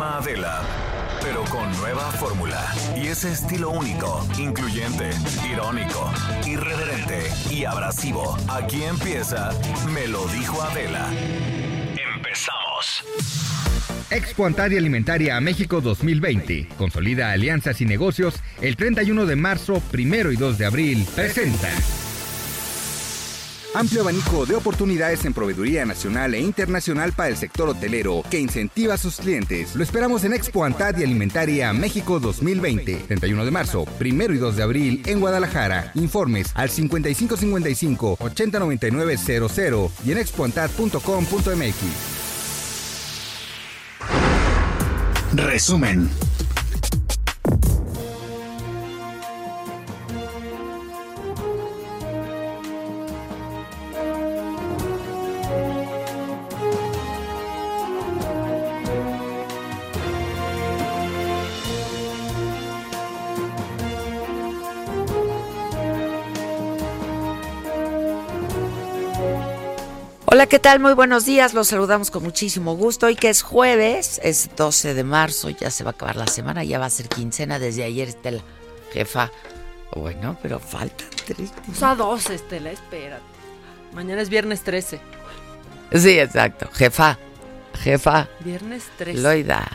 Misma Adela, pero con nueva fórmula. Y ese estilo único, incluyente, irónico, irreverente y abrasivo. Aquí empieza Me lo dijo Adela. Empezamos. Expo Antaria Alimentaria a México 2020. Consolida alianzas y negocios el 31 de marzo, 1 y 2 de abril. Presenta. Amplio abanico de oportunidades en proveeduría nacional e internacional para el sector hotelero que incentiva a sus clientes. Lo esperamos en Expo Antaria Alimentaria México 2020. 31 de marzo, 1 y 2 de abril en Guadalajara. Informes al 5555 809900 y en expoantad.com.mx. Resumen. Hola, ¿qué tal? Muy buenos días. Los saludamos con muchísimo gusto. Hoy que es jueves, es 12 de marzo, ya se va a acabar la semana, ya va a ser quincena. Desde ayer Estela, jefa. Bueno, pero faltan tres. O sea, 12, Estela, espérate. Mañana es viernes 13. Sí, exacto. Jefa, jefa. Viernes 13. Loida.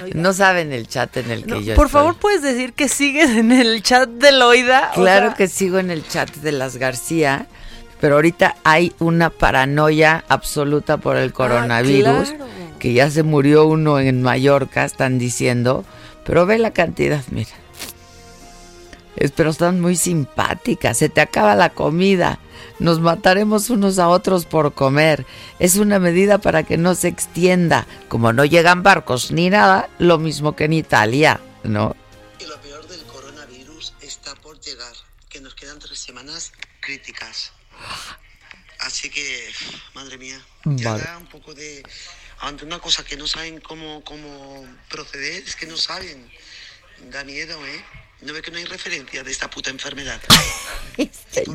Loida. No saben el chat en el que No, yo por estoy. favor, ¿puedes decir que sigues en el chat de Loida? O Claro sea, que sigo en el chat de las García, pero ahorita hay una paranoia absoluta por el coronavirus, Ah, claro. que ya se murió uno en Mallorca, están diciendo, pero ve la cantidad, mira. Es, pero están muy simpáticas, se te acaba la comida, nos mataremos unos a otros por comer. Es una medida para que no se extienda. Como no llegan barcos ni nada, lo mismo que en Italia, ¿no? Y lo peor del coronavirus está por llegar, que nos quedan tres semanas críticas. Así que, madre mía, ya Vale. da un poco de... Ante una cosa que no saben cómo, cómo proceder, es que no saben. Da miedo, ¿eh? No ve que no hay referencia de esta puta enfermedad.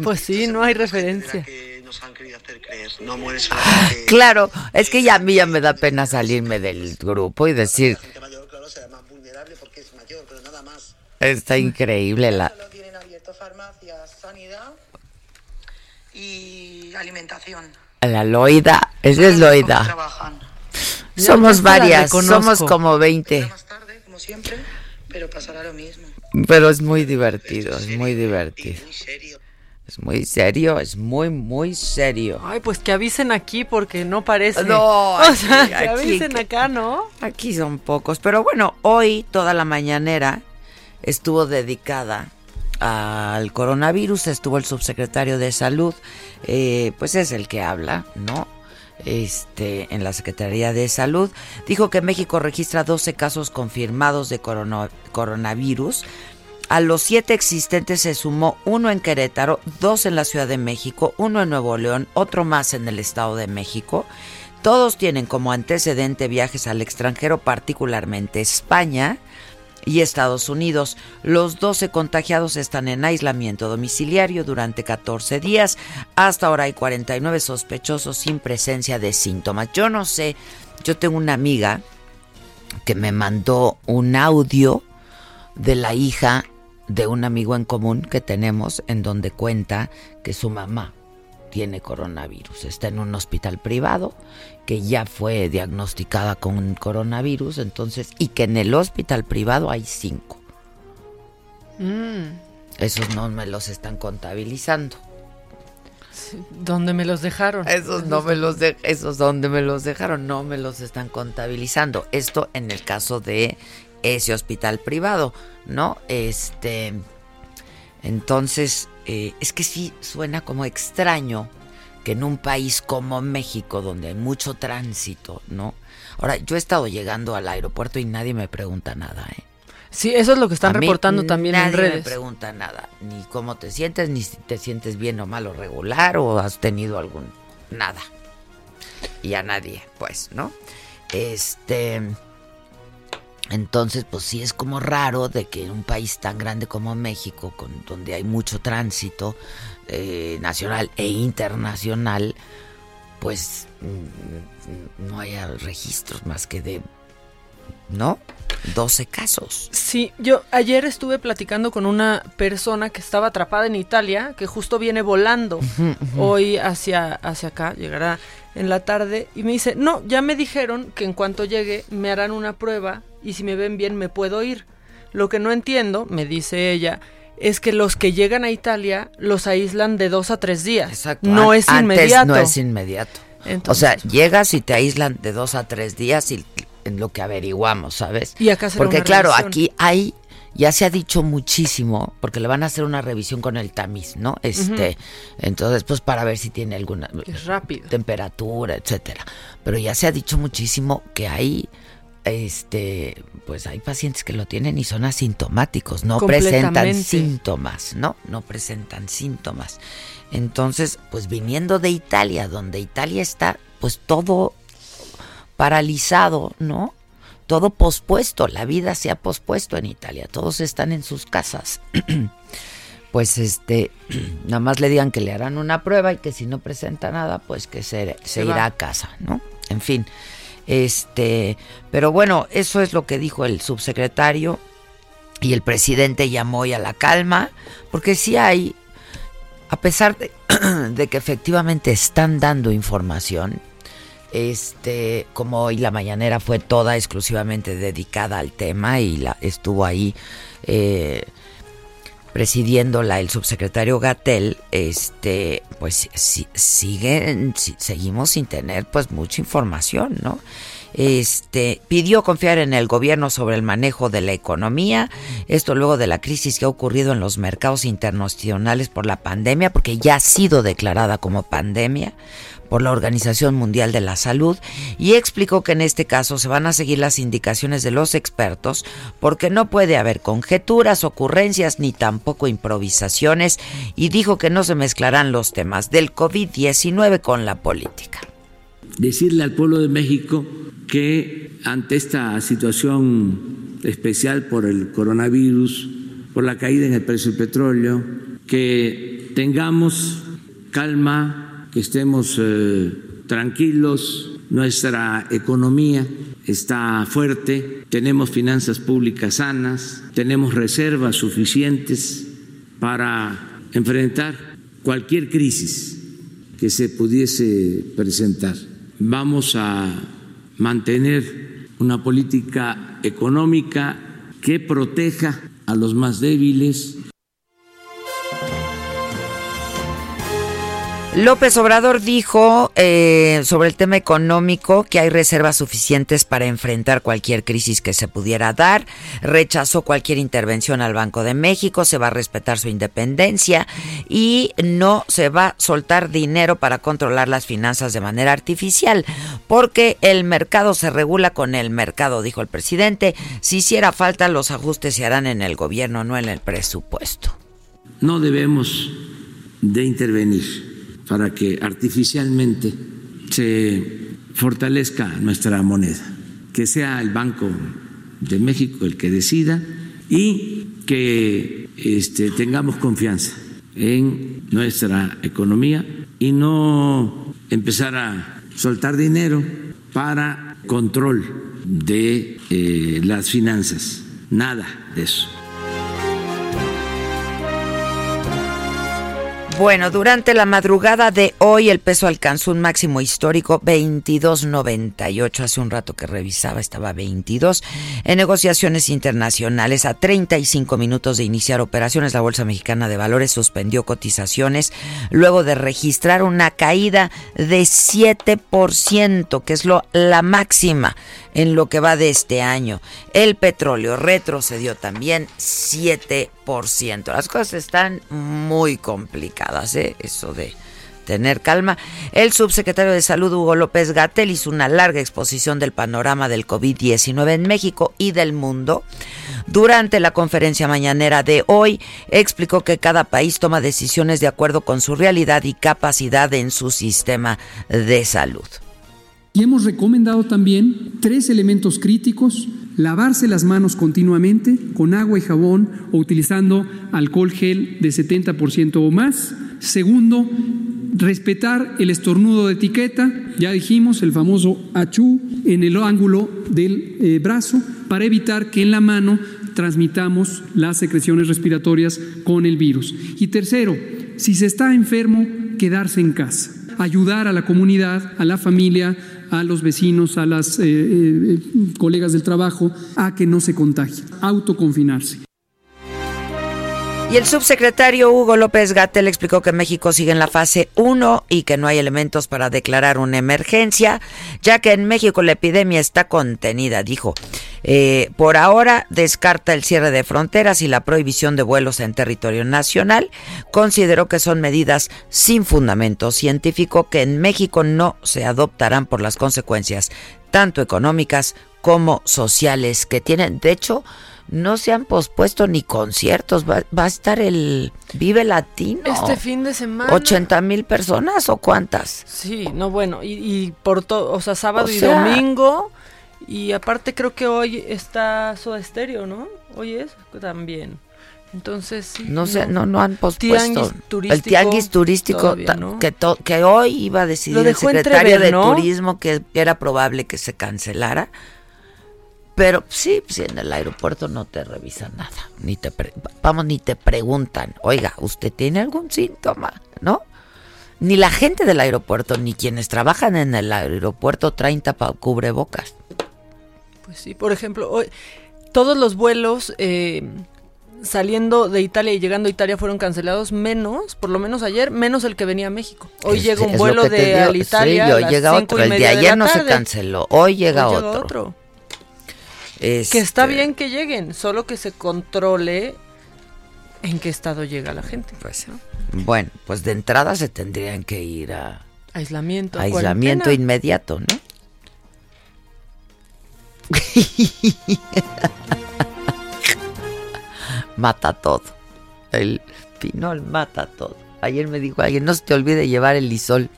Pues sí, no hay referencia. que nos han querido hacer creer. No muere solamente... Claro, es que ya a mí ya me da pena salirme del grupo y decir, La gente mayor, claro, será más vulnerable porque es mayor, pero nada más. está increíble la... Solo tienen abierto farmacias, sanidad y alimentación. La Loida, esa es ¿Cómo Loida. trabajan? Somos varias, somos como 20, Más tarde, como siempre, pero pasará lo mismo. pero es muy divertido, es muy divertido. Muy serio. Es muy serio, es muy, muy serio. Ay, pues que avisen aquí porque no parece. No, o sea, aquí- que avisen acá, ¿no? Aquí son pocos, pero bueno, hoy toda la mañanera estuvo dedicada al coronavirus, estuvo el subsecretario de salud, eh, pues es el que habla, ¿no? Este, en la Secretaría de Salud, dijo que México registra 12 casos confirmados de corona- coronavirus. A los siete existentes se sumó uno en Querétaro, dos en la Ciudad de México, uno en Nuevo León, otro más en el Estado de México. Todos tienen como antecedente viajes al extranjero, particularmente España y Estados Unidos. Los 12 contagiados están en aislamiento domiciliario durante 14 días. Hasta ahora hay 49 sospechosos sin presencia de síntomas. Yo no sé, yo tengo una amiga que me mandó un audio de la hija de un amigo en común que tenemos en donde cuenta que su mamá tiene coronavirus. Está en un hospital privado que ya fue diagnosticada con coronavirus, entonces, y que en el hospital privado hay cinco. Mm, Esos no me los están contabilizando. ¿Dónde me los dejaron? Esos no me los de, esos donde me los dejaron, no me los están contabilizando. Esto en el caso de ese hospital privado, ¿no? Este Entonces, eh, es que sí suena como extraño que en un país como México, donde hay mucho tránsito, ¿no? Ahora, yo he estado llegando al aeropuerto y nadie me pregunta nada, ¿eh? Sí, eso es lo que están A mí reportando también en nadie redes. me pregunta nada, ni cómo te sientes, ni si te sientes bien o mal o regular o has tenido algún nada. Y a nadie, pues, ¿no? Este entonces, pues sí es como raro de que en un país tan grande como México, con donde hay mucho tránsito eh, nacional e internacional, pues mm, no haya registros más que de, ¿no? 12 casos. Sí, yo ayer estuve platicando con una persona que estaba atrapada en Italia, que justo viene volando hoy hacia, hacia acá, llegará en la tarde, y me dice, no, ya me dijeron que en cuanto llegue me harán una prueba y si me ven bien me puedo ir. Lo que no entiendo, me dice ella, es que los que llegan a Italia los aíslan de dos a tres días. Exacto. No An- es antes inmediato. No es inmediato. Entonces- o sea, llegas y te aíslan de dos a tres días y en lo que averiguamos, ¿sabes? Y acá será Porque una claro, revisión. aquí hay, ya se ha dicho muchísimo, porque le van a hacer una revisión con el tamiz, ¿no? Este, entonces, pues para ver si tiene alguna Es rápido. temperatura, etcétera. Pero ya se ha dicho muchísimo que hay este pues hay pacientes que lo tienen y son asintomáticos, no presentan síntomas, ¿no? No presentan síntomas. Entonces, pues viniendo de Italia, donde Italia está pues todo paralizado, ¿no? Todo pospuesto, la vida se ha pospuesto en Italia, todos están en sus casas. pues este, nada más le digan que le harán una prueba y que si no presenta nada, pues que se, se Se irá va. a casa, ¿no? En fin, este, pero bueno, eso es lo que dijo el subsecretario y el presidente llamó hoy a la calma, porque sí hay, a pesar de, de que efectivamente están dando información, este, como hoy la mañanera fue toda exclusivamente dedicada al tema y la, estuvo ahí eh, presidiéndola el subsecretario Gatel, este, pues si- siguen, si- seguimos sin tener pues mucha información, ¿no? Este, pidió confiar en el gobierno sobre el manejo de la economía, esto luego de la crisis que ha ocurrido en los mercados internacionales por la pandemia, porque ya ha sido declarada como pandemia por la Organización Mundial de la Salud y explicó que en este caso se van a seguir las indicaciones de los expertos porque no puede haber conjeturas, ocurrencias ni tampoco improvisaciones y dijo que no se mezclarán los temas del COVID-19 con la política. decirle al pueblo de México que ante esta situación especial por el coronavirus, por la caída en el precio del petróleo, que tengamos calma, que estemos eh, tranquilos, nuestra economía está fuerte, tenemos finanzas públicas sanas, tenemos reservas suficientes para enfrentar cualquier crisis que se pudiese presentar. Vamos a mantener una política económica que proteja a los más débiles, López Obrador dijo eh, sobre el tema económico que hay reservas suficientes para enfrentar cualquier crisis que se pudiera dar. Rechazó cualquier intervención al Banco de México, se va a respetar su independencia y no se va a soltar dinero para controlar las finanzas de manera artificial, porque el mercado se regula con el mercado, dijo el presidente. Si hiciera falta, los ajustes se harán en el gobierno, no en el presupuesto. no debemos de intervenir para que artificialmente se fortalezca nuestra moneda, que sea el Banco de México el que decida y que este, tengamos confianza en nuestra economía y no empezar a soltar dinero para control de eh, las finanzas, nada de eso. Bueno, durante la madrugada de hoy el peso alcanzó un máximo histórico 22.98. Hace un rato que revisaba estaba 22. En negociaciones internacionales a 35 minutos de iniciar operaciones, la Bolsa Mexicana de Valores suspendió cotizaciones luego de registrar una caída de 7%, que es lo, la máxima en lo que va de este año. El petróleo retrocedió también 7%. 100%. Las cosas están muy complicadas, ¿eh? Eso de tener calma. El subsecretario de Salud, Hugo López Gatel, hizo una larga exposición del panorama del COVID-19 en México y del mundo. Durante la conferencia mañanera de hoy, explicó que cada país toma decisiones de acuerdo con su realidad y capacidad en su sistema de salud. Y hemos recomendado también tres elementos críticos. Lavarse las manos continuamente con agua y jabón o utilizando alcohol gel de 70% o más. Segundo, respetar el estornudo de etiqueta, ya dijimos, el famoso achú en el ángulo del eh, brazo, para evitar que en la mano transmitamos las secreciones respiratorias con el virus. Y tercero, si se está enfermo, quedarse en casa, ayudar a la comunidad, a la familia, a los vecinos, a las eh, eh, colegas del trabajo, a que no se contagien, autoconfinarse. Y el subsecretario Hugo López Gatel explicó que México sigue en la fase 1 y que no hay elementos para declarar una emergencia, ya que en México la epidemia está contenida, dijo. Eh, por ahora descarta el cierre de fronteras y la prohibición de vuelos en territorio nacional. Consideró que son medidas sin fundamento científico que en México no se adoptarán por las consecuencias tanto económicas como sociales que tienen. De hecho, no se han pospuesto ni conciertos. Va, a estar el Vive Latino. Este fin de semana. ¿80 mil personas o cuántas? Sí, no, bueno, y, por todo, o sea, sábado y domingo. Y aparte creo que hoy está Soda Estéreo, ¿no? Hoy es también. Entonces, sí, no, sé, no, no han pospuesto. el tianguis turístico que, que hoy iba a decidir el secretario de Turismo que era probable que se cancelara pero sí, si en el aeropuerto no te revisan nada, ni te vamos ni te preguntan, "Oiga, ¿usted tiene algún síntoma?", ¿no? Ni la gente del aeropuerto ni quienes trabajan en el aeropuerto traen tapa cubrebocas. Pues sí, por ejemplo, hoy todos los vuelos eh, saliendo de Italia y llegando a Italia fueron cancelados menos, por lo menos ayer, menos el que venía a México. Hoy llega un vuelo de Italia. Sí, hoy llega otro. El de ayer no se canceló. Hoy llega Llega otro que está este, bien que lleguen, solo que se controle en qué estado llega la gente. Pues, Bueno, pues de entrada se tendrían que ir a aislamiento, aislamiento inmediato, ¿no? mata todo. El pinol mata todo. Ayer me dijo alguien, no se te olvide llevar el lisol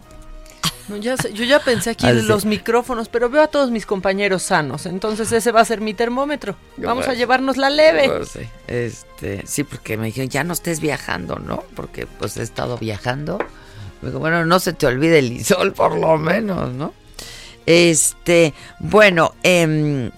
yo ya pensé aquí en los micrófonos, pero veo a todos mis compañeros sanos, entonces ese va a ser mi termómetro. Vamos a llevarnos la leve. Este, sí, porque me dijeron, ya no estés viajando, ¿no? Porque pues he estado viajando. Me dijo, bueno, no se te olvide el isol por lo menos, ¿no? Este, bueno, eh,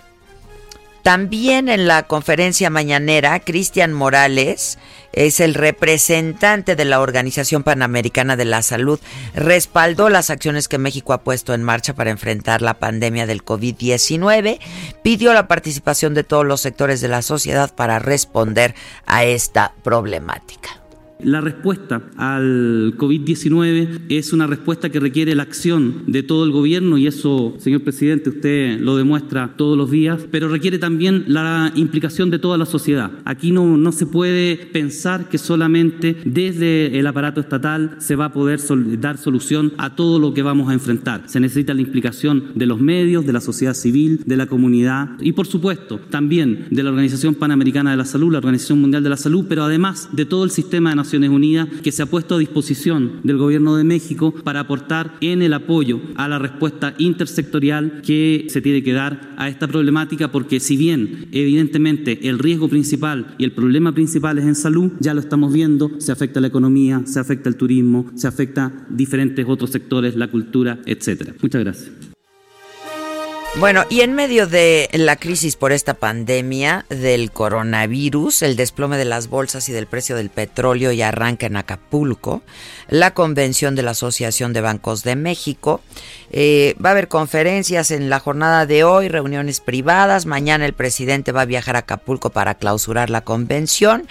también en la conferencia mañanera, Cristian Morales es el representante de la Organización Panamericana de la Salud, respaldó las acciones que México ha puesto en marcha para enfrentar la pandemia del COVID-19, pidió la participación de todos los sectores de la sociedad para responder a esta problemática. La respuesta al COVID-19 es una respuesta que requiere la acción de todo el gobierno y eso, señor presidente, usted lo demuestra todos los días, pero requiere también la implicación de toda la sociedad. Aquí no, no se puede pensar que solamente desde el aparato estatal se va a poder dar solución a todo lo que vamos a enfrentar. Se necesita la implicación de los medios, de la sociedad civil, de la comunidad y, por supuesto, también de la Organización Panamericana de la Salud, la Organización Mundial de la Salud, pero además de todo el sistema de Naciones Unidas que se ha puesto a disposición del Gobierno de México para aportar en el apoyo a la respuesta intersectorial que se tiene que dar a esta problemática, porque si bien evidentemente el riesgo principal y el problema principal es en salud, ya lo estamos viendo, se afecta la economía, se afecta el turismo, se afecta diferentes otros sectores, la cultura, etcétera. Muchas gracias. Bueno, y en medio de la crisis por esta pandemia del coronavirus, el desplome de las bolsas y del precio del petróleo y arranca en Acapulco, la convención de la Asociación de Bancos de México, eh, va a haber conferencias en la jornada de hoy, reuniones privadas, mañana el presidente va a viajar a Acapulco para clausurar la convención,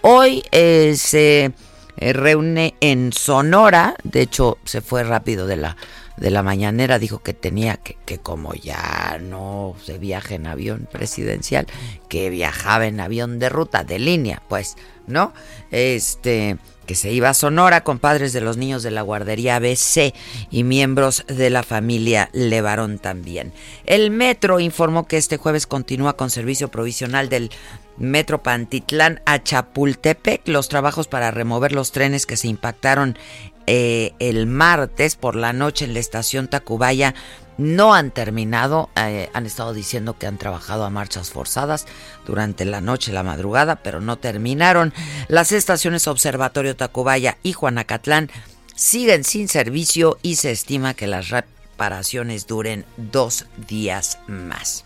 hoy eh, se eh, reúne en Sonora, de hecho se fue rápido de la de la mañanera dijo que tenía que, como ya no se viaja en avión presidencial, que viajaba en avión de ruta, de línea, pues ¿no? Este que se iba a Sonora con padres de los niños de la guardería ABC y miembros de la familia Levarón también. El metro informó que este jueves continúa con servicio provisional del Metro Pantitlán a Chapultepec los trabajos para remover los trenes que se impactaron eh, el martes por la noche en la estación Tacubaya no han terminado, eh, han estado diciendo que han trabajado a marchas forzadas durante la noche, la madrugada, pero no terminaron. Las estaciones Observatorio Tacubaya y Juanacatlán siguen sin servicio y se estima que las reparaciones duren dos días más.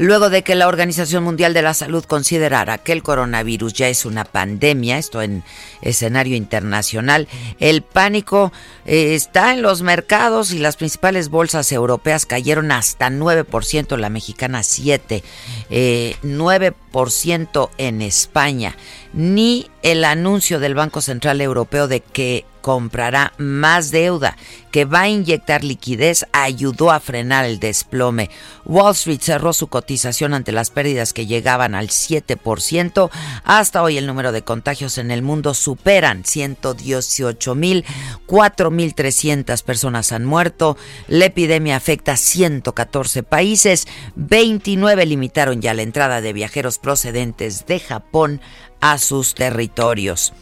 Luego de que la Organización Mundial de la Salud considerara que el coronavirus ya es una pandemia, esto en escenario internacional, el pánico eh, está en los mercados y las principales bolsas europeas cayeron hasta 9%, la mexicana 7%, 9% eh, en España. Ni el anuncio del Banco Central Europeo de que comprará más deuda, que va a inyectar liquidez, ayudó a frenar el desplome. Wall Street cerró su cotización ante las pérdidas que llegaban al 7%. Hasta hoy el número de contagios en el mundo superan 118 mil, 4.300 personas han muerto. La epidemia afecta a 114 países, 29 limitaron ya la entrada de viajeros procedentes de Japón a sus territorios.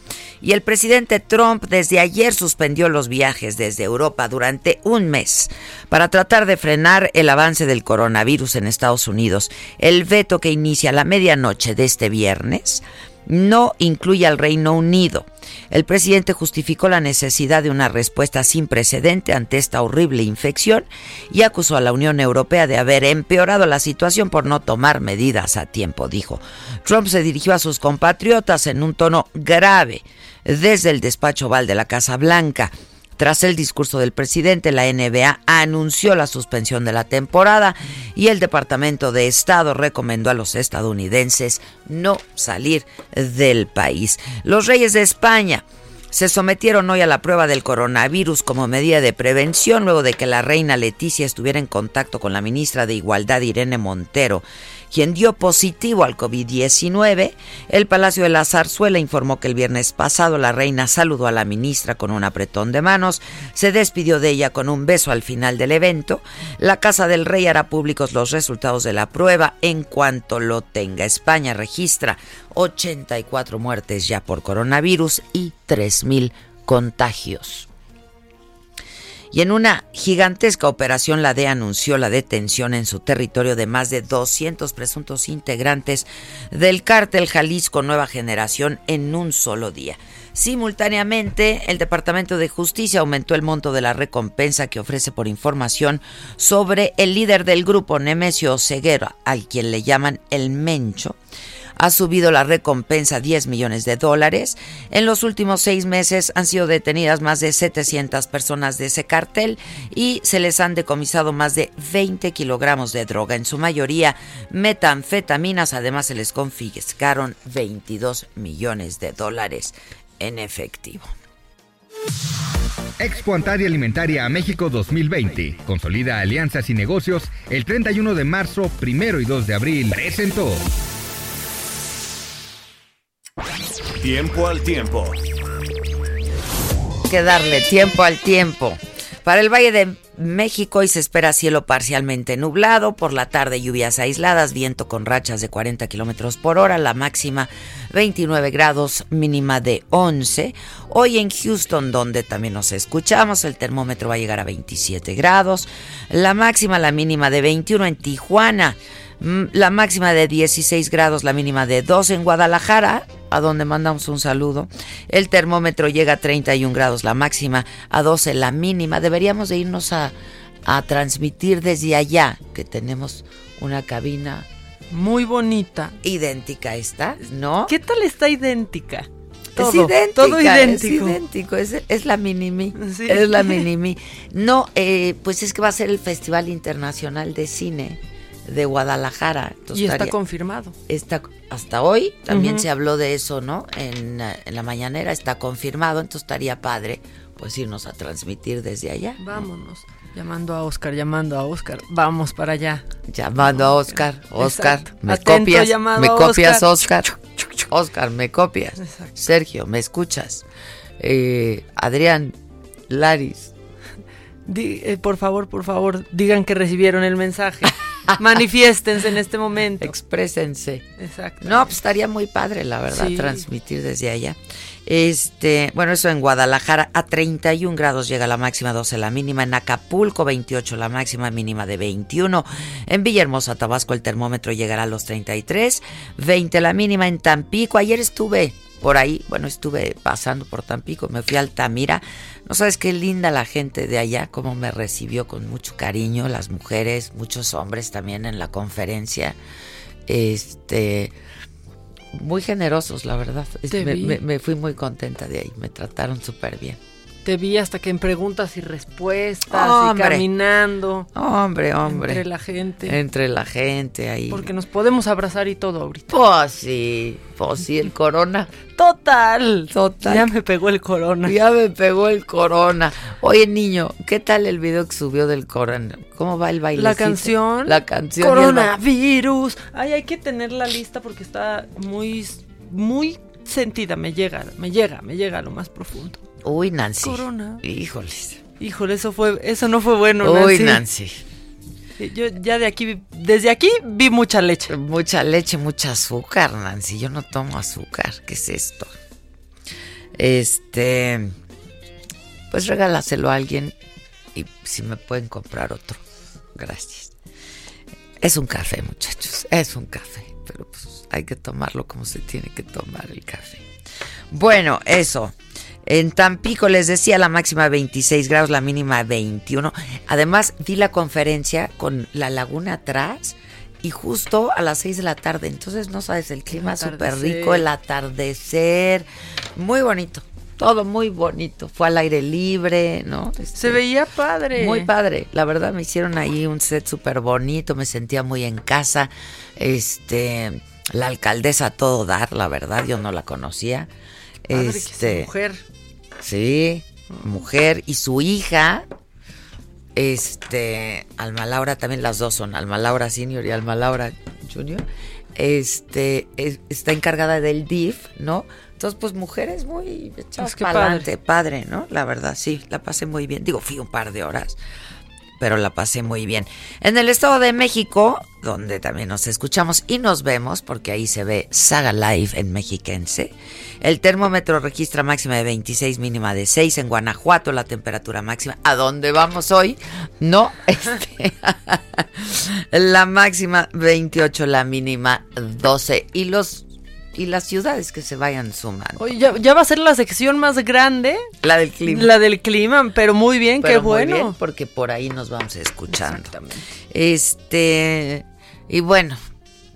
Y el presidente Trump desde ayer suspendió los viajes desde Europa durante un mes para tratar de frenar el avance del coronavirus en Estados Unidos. El veto que inicia a la medianoche de este viernes no incluye al Reino Unido. El presidente justificó la necesidad de una respuesta sin precedente ante esta horrible infección y acusó a la Unión Europea de haber empeorado la situación por no tomar medidas a tiempo, dijo. Trump se dirigió a sus compatriotas en un tono grave desde el despacho Oval de la Casa Blanca. Tras el discurso del presidente, la NBA anunció la suspensión de la temporada y el Departamento de Estado recomendó a los estadounidenses no salir del país. Los reyes de España se sometieron hoy a la prueba del coronavirus como medida de prevención luego de que la reina Leticia estuviera en contacto con la ministra de Igualdad Irene Montero quien dio positivo al COVID-19. El Palacio de la Zarzuela informó que el viernes pasado la reina saludó a la ministra con un apretón de manos, se despidió de ella con un beso al final del evento. La Casa del Rey hará públicos los resultados de la prueba en cuanto lo tenga. España registra 84 muertes ya por coronavirus y 3.000 contagios. Y en una gigantesca operación, la DEA anunció la detención en su territorio de más de 200 presuntos integrantes del cártel Jalisco Nueva Generación en un solo día. Simultáneamente, el Departamento de Justicia aumentó el monto de la recompensa que ofrece por información sobre el líder del grupo, Nemesio Ceguero, al quien le llaman el Mencho ha subido la recompensa a 10 millones de dólares. En los últimos seis meses han sido detenidas más de 700 personas de ese cartel y se les han decomisado más de 20 kilogramos de droga, en su mayoría metanfetaminas. Además, se les confiscaron 22 millones de dólares en efectivo. Expo Antaria Alimentaria a México 2020. Consolida alianzas y negocios. El 31 de marzo, primero y 2 de abril presentó. Tiempo al tiempo. que darle tiempo al tiempo. Para el Valle de México hoy se espera cielo parcialmente nublado, por la tarde lluvias aisladas, viento con rachas de 40 kilómetros por hora, la máxima 29 grados, mínima de 11. Hoy en Houston, donde también nos escuchamos, el termómetro va a llegar a 27 grados, la máxima, la mínima de 21 en Tijuana. Mm, La máxima de 16 grados, la mínima de 2 en Guadalajara, a donde mandamos un saludo. El termómetro llega a 31 grados, la máxima a 12, la mínima. Deberíamos de irnos a, a transmitir desde allá, que tenemos una cabina Muy bonita. idéntica a esta, ¿no? ¿Qué tal está idéntica? es Todo, idéntica, todo es idéntico. idéntico, es, es la mini Sí. es la mini No, eh, pues es que va a ser el Festival Internacional de Cine de Guadalajara. Entonces Y está estaría- confirmado. está hasta hoy también se habló de eso, ¿no? En, eh, en la mañanera está confirmado, entonces estaría padre pues irnos a transmitir desde allá. Vámonos. Llamando a Oscar, llamando a Oscar. Vamos para allá. Llamando a Oscar, Oscar, Exacto. me Atento copias, me copias Oscar. Oscar. Oscar, ¿me copias? Sergio, ¿me escuchas? Eh, Adrián, Laris. Di- eh, por favor, por favor, digan que recibieron el mensaje. Manifiéstense en este momento. Exprésense. Exacto. No, pues estaría muy padre, la verdad, Sí. transmitir desde allá. Este, bueno, eso en Guadalajara a 31 grados llega la máxima 12 la mínima, en Acapulco 28 la máxima mínima de 21, en Villahermosa, Tabasco el termómetro llegará a los 33, 20 la mínima en Tampico. Ayer estuve por ahí, bueno, estuve pasando por Tampico, me fui a Altamira. No sabes qué linda la gente de allá, cómo me recibió con mucho cariño, las mujeres, muchos hombres también en la conferencia. Este, muy generosos, la verdad. Me- me fui muy contenta de ahí, me trataron súper bien. Te vi hasta que en preguntas y respuestas Hombre. y caminando. Hombre, hombre. Entre la gente. Entre la gente ahí. Porque nos podemos abrazar y todo ahorita. Pues sí, pues sí, el corona. Total. Total. Ya me pegó el corona. Ya me pegó el corona. Oye, niño, ¿qué tal el video que subió del corona? ¿Cómo va el baile? La canción. La canción. Coronavirus. Ay, hay que tener la lista porque está muy, muy sentida. Me llega, me llega, me llega a lo más profundo. Uy, Nancy. Corona. Híjoles. Híjole, eso fue, eso no fue bueno, Uy, Nancy. Nancy. Yo ya de aquí, vi- desde aquí vi mucha leche. Mucha leche, mucha azúcar, Nancy. Yo no tomo azúcar. ¿Qué es esto? Este. Pues regálaselo a alguien y si me pueden comprar otro. Gracias. Es un café, muchachos. Es un café. Pero pues hay que tomarlo como se tiene que tomar el café. Bueno, eso. En Tampico les decía la máxima 26 grados, la mínima 21. Además, di la conferencia con la laguna atrás y justo a las 6 de la tarde. Entonces, no sabes, el clima súper rico, el atardecer. Muy bonito. Todo muy bonito. Fue al aire libre, ¿no? Este, Se veía padre. muy padre, la verdad me hicieron ahí un set súper bonito, me sentía muy en casa. Este, la alcaldesa a todo dar, la verdad, yo no la conocía. Padre este, mujer. Sí, mujer y su hija, este, Alma Laura también las dos son Alma Laura Senior y Alma Laura Junior. Este, es- está encargada del DIF, ¿no? Entonces, pues mujeres muy echadas Pues para adelante, padre, ¿no? La verdad, sí, la pasé muy bien. Digo, fui un par de horas, pero la pasé muy bien. En el Estado de México, donde también nos escuchamos y nos vemos, porque ahí se ve Saga Live en Mexiquense, el termómetro registra máxima de 26, mínima de 6. En Guanajuato, la temperatura máxima. ¿A dónde vamos hoy? No, este, la máxima 28, la mínima 12. Y los y las ciudades que se vayan sumando. Oye, ya, ya va a ser la sección más grande. La del clima. La del clima, pero muy bien, Pero qué muy bueno. bien, porque por ahí nos vamos escuchando. Este, y bueno,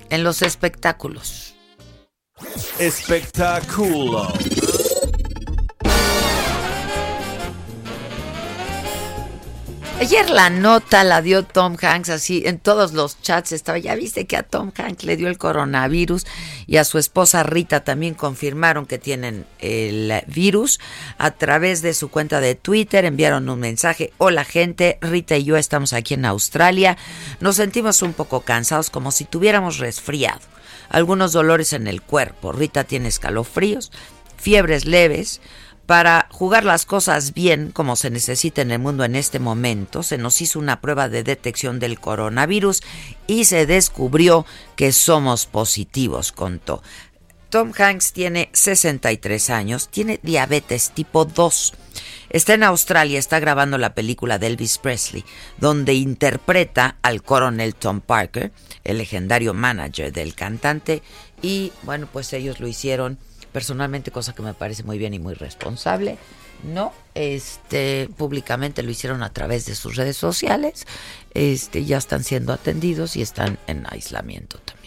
en los espectáculos. Espectáculo. Ayer la nota la dio Tom Hanks así en todos los chats estaba, ya viste que a Tom Hanks le dio el coronavirus y a su esposa Rita también confirmaron que tienen el virus a través de su cuenta de Twitter, enviaron un mensaje, hola gente, Rita y yo estamos aquí en Australia, nos sentimos un poco cansados como si tuviéramos resfriado, algunos dolores en el cuerpo, Rita tiene escalofríos, fiebres leves, para jugar las cosas bien como se necesita en el mundo en este momento, se nos hizo una prueba de detección del coronavirus y se descubrió que somos positivos, contó. Tom Hanks tiene 63 años, tiene diabetes tipo 2. Está en Australia, está grabando la película de Elvis Presley, donde interpreta al coronel Tom Parker, el legendario manager del cantante, y bueno, pues ellos lo hicieron personalmente, cosa que me parece muy bien y muy responsable. No, este, públicamente lo hicieron a través de sus redes sociales. Este, ya están siendo atendidos y están en aislamiento también.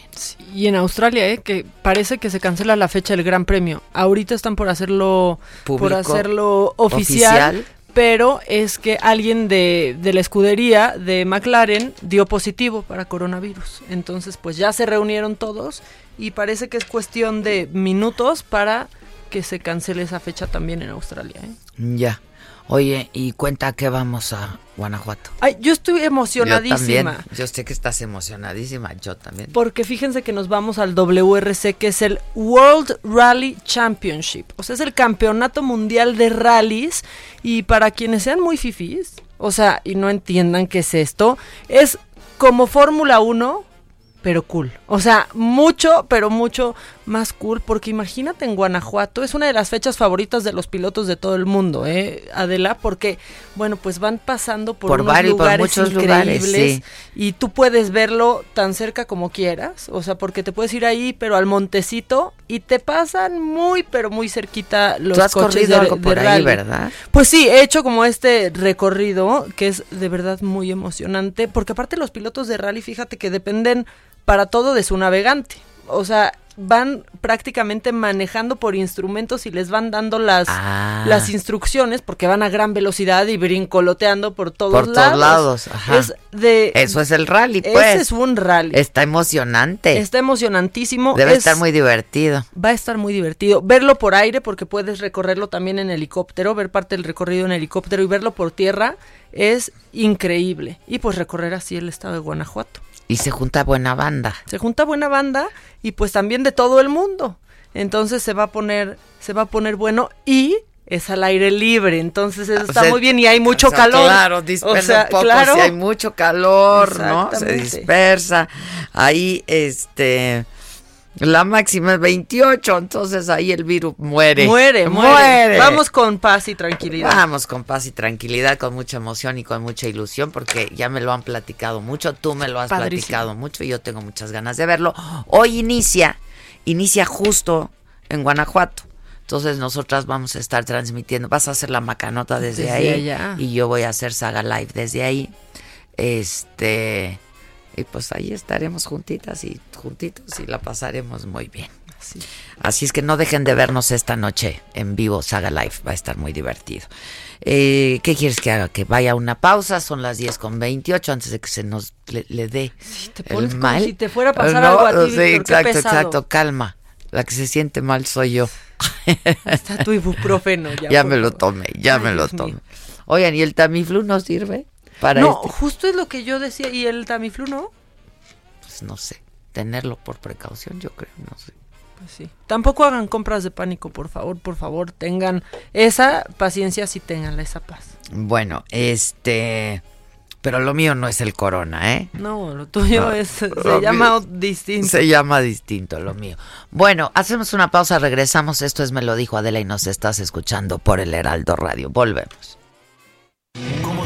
Y en Australia, ¿eh? que parece que se cancela la fecha del Gran Premio. Ahorita están por hacerlo, por hacerlo oficial, oficial. Pero es que alguien de, de la escudería de McLaren dio positivo para coronavirus. Entonces, pues ya se reunieron todos y parece que es cuestión de minutos para que se cancele esa fecha también en Australia. ¿eh? Ya. Oye, y cuenta que vamos a Guanajuato. Ay, yo estoy Yo emocionadísima. también. Yo sé que estás emocionadísima, yo también. Porque fíjense que nos vamos al WRC, que es el World Rally Championship. O sea, es el campeonato mundial de rallies. Y para quienes sean muy fifís, o sea, y no entiendan qué es esto, es como Fórmula 1, pero cool. O sea, mucho, pero mucho más cool. Porque imagínate en Guanajuato, es una de las fechas favoritas de los pilotos de todo el mundo, ¿eh, Adela? Porque, bueno, pues van pasando por, Por unos varios- por lugares muchos increíbles. lugares, sí. Y tú puedes verlo tan cerca como quieras, o sea, porque te puedes ir ahí, pero al montecito, y te pasan muy, pero muy cerquita los Tú has coches corrido de, algo de por ahí, rally. ¿verdad? Pues sí, he hecho como este recorrido, que es de verdad muy emocionante, porque aparte los pilotos de rally, fíjate que dependen para todo de su navegante, o sea, van prácticamente manejando por instrumentos y les van dando las, Ah. las instrucciones, porque van a gran velocidad y brincoloteando por todos Por lados. todos lados, ajá. Es de... Eso es el rally, pues. Ese es un rally. Está emocionante. Está emocionantísimo. Debe Es- estar muy divertido. Va a estar muy divertido. Verlo por aire, porque puedes recorrerlo también en helicóptero, ver parte del recorrido en helicóptero y verlo por tierra es increíble. Y pues recorrer así el estado de Guanajuato. Y se junta buena banda. Se junta buena banda y pues también de todo el mundo. Entonces se va a poner, se va a poner bueno y es al aire libre, entonces eso está O sea, muy bien y hay mucho o sea, calor. Claro, dispersa O sea, un poco claro. si hay mucho calor, ¿no? Se dispersa. Ahí, este, la máxima es 28, entonces ahí el virus muere. Muere, muere, Vamos con paz y tranquilidad. Vamos con paz y tranquilidad, con mucha emoción y con mucha ilusión, porque ya me lo han platicado mucho, tú me lo has Padrísimo. platicado mucho y yo tengo muchas ganas de verlo. Hoy inicia, inicia justo en Guanajuato. Entonces nosotras vamos a estar transmitiendo, vas a hacer la macanota desde, Desde ahí allá. y yo voy a hacer Saga Live desde ahí. Este y pues ahí estaremos juntitas y juntitos y la pasaremos muy bien. Así. Así es que no dejen de vernos esta noche en vivo, Saga Live, va a estar muy divertido. Eh, ¿Qué quieres que haga? Que vaya a una pausa, son las 10 con 28 antes de que se nos le, le dé te el como mal. si te fuera a pasar No, algo a ti, sí, Víctor, exacto, exacto, calma. La que se siente mal soy yo. Está tu ibuprofeno ya. Ya me lo tomé, ya Ay, me lo tomé. Oigan, ¿y el Tamiflu no sirve para No, este? justo es lo que yo decía. ¿Y el Tamiflu no? Pues no sé, tenerlo por precaución, yo creo, no sé. Pues sí. Tampoco hagan compras de pánico, por favor, por favor, tengan esa paciencia, sí tenganla esa paz. Bueno, este... Pero lo mío no es el corona, ¿eh? No, lo tuyo No, es, se llama mío distinto. Se llama distinto lo mío. Bueno, hacemos una pausa, regresamos. Esto es Me lo dijo Adela y nos estás escuchando por el Heraldo Radio. Volvemos. ¿Cómo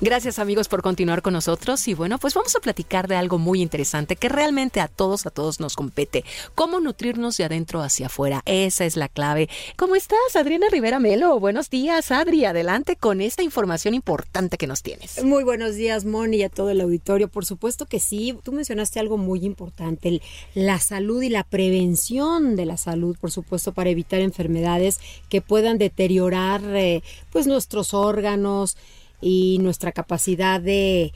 Gracias amigos por continuar con nosotros y bueno, pues vamos a platicar de algo muy interesante que realmente a todos, a todos nos compete. Cómo nutrirnos de adentro hacia afuera. Esa es la clave. ¿Cómo estás, Adriana Rivera Melo? Buenos días, Adri. Adelante con esta información importante que nos tienes. Muy buenos días, Moni, y a todo el auditorio. Por supuesto que sí. Tú mencionaste algo muy importante, la salud y la prevención de la salud, por supuesto, para evitar enfermedades que puedan deteriorar eh, pues nuestros órganos y nuestra capacidad de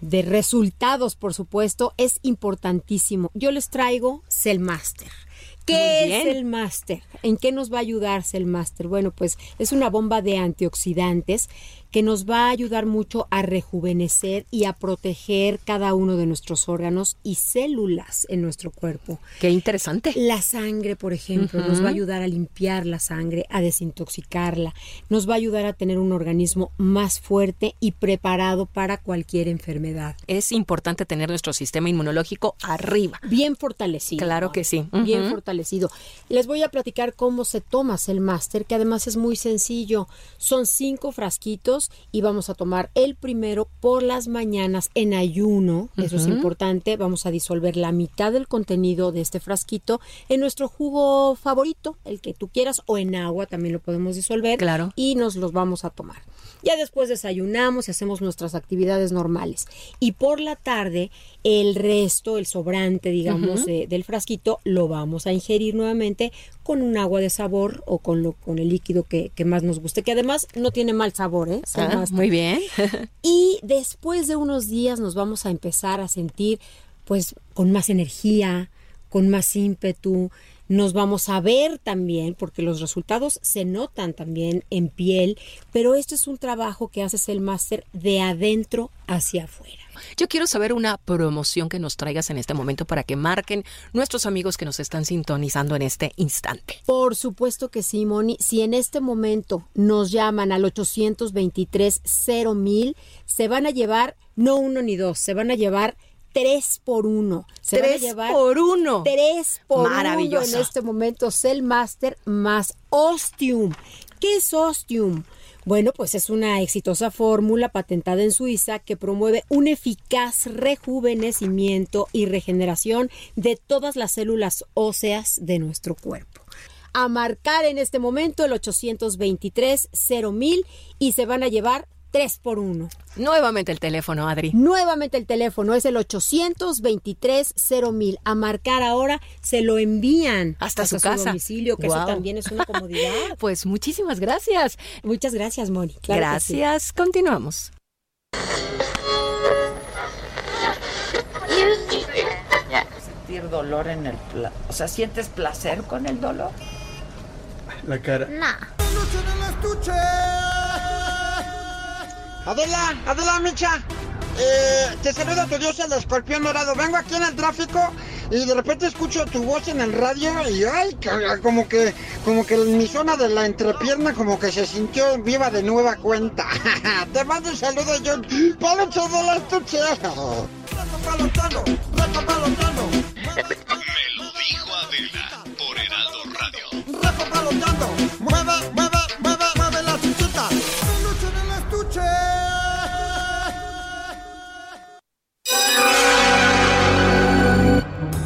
de resultados, por supuesto, es importantísimo. Yo les traigo Cellmaster. ¿Qué es el máster? ¿En qué nos va a ayudar el máster? Bueno, pues es una bomba de antioxidantes que nos va a ayudar mucho a rejuvenecer y a proteger cada uno de nuestros órganos y células en nuestro cuerpo. Qué interesante. La sangre, por ejemplo, nos va a ayudar a limpiar la sangre, a desintoxicarla, nos va a ayudar a tener un organismo más fuerte y preparado para cualquier enfermedad. Es importante tener nuestro sistema inmunológico arriba. Bien fortalecido. Claro que sí. Bien fortalecido. Les voy a platicar cómo se toma el máster, que además es muy sencillo. Son cinco frasquitos y vamos a tomar el primero por las mañanas en ayuno, eso es importante, vamos a disolver la mitad del contenido de este frasquito en nuestro jugo favorito, el que tú quieras, o en agua también lo podemos disolver Claro. y nos los vamos a tomar. Ya después desayunamos y hacemos nuestras actividades normales. Y por la tarde, el resto, el sobrante, digamos, de- del frasquito, lo vamos a ingerir nuevamente con un agua de sabor o con, lo, con el líquido que, que más nos guste, que además no tiene mal sabor, ¿eh? Ah, muy bien. y después de unos días nos vamos a empezar a sentir pues con más energía, con más ímpetu, nos vamos a ver también, porque los resultados se notan también en piel, pero esto es un trabajo que haces el máster de adentro hacia afuera. Yo quiero saber una promoción que nos traigas en este momento para que marquen nuestros amigos que nos están sintonizando en este instante. Por supuesto que sí, Moni. Si en este momento nos llaman al 823 mil, se van a llevar no uno ni dos, se van a llevar tres por uno. Se van a Tres llevar por uno. Tres por Maravilloso. uno en este momento. Cell Master más Ostium. ¿Qué es Ostium? Bueno, pues es una exitosa fórmula patentada en Suiza que promueve un eficaz rejuvenecimiento y regeneración de todas las células óseas de nuestro cuerpo. A marcar en este momento el 823 mil y se van a llevar 3 por 1. Nuevamente el teléfono, Adri. Nuevamente el teléfono es el 823 mil. A marcar ahora se lo envían Hasta su casa. domicilio, que eso también es una comodidad. Pues muchísimas gracias. Muchas gracias, Moni. Claro que sí. gracias. Continuamos. Sentir dolor en el... pla- O sea, ¿sientes placer con el dolor? La cara. Adela, Adela Micha, eh, te saluda tu dios el escorpión dorado. Vengo aquí en el tráfico y de repente escucho tu voz en el radio y ay, como que, como que mi zona de la entrepierna como que se sintió viva de nueva cuenta. te mando un saludo, John. Palocho de la estuche. Me lo dijo Adela por Heraldo Radio. Rafa palotando, mueve, mueve, mueve,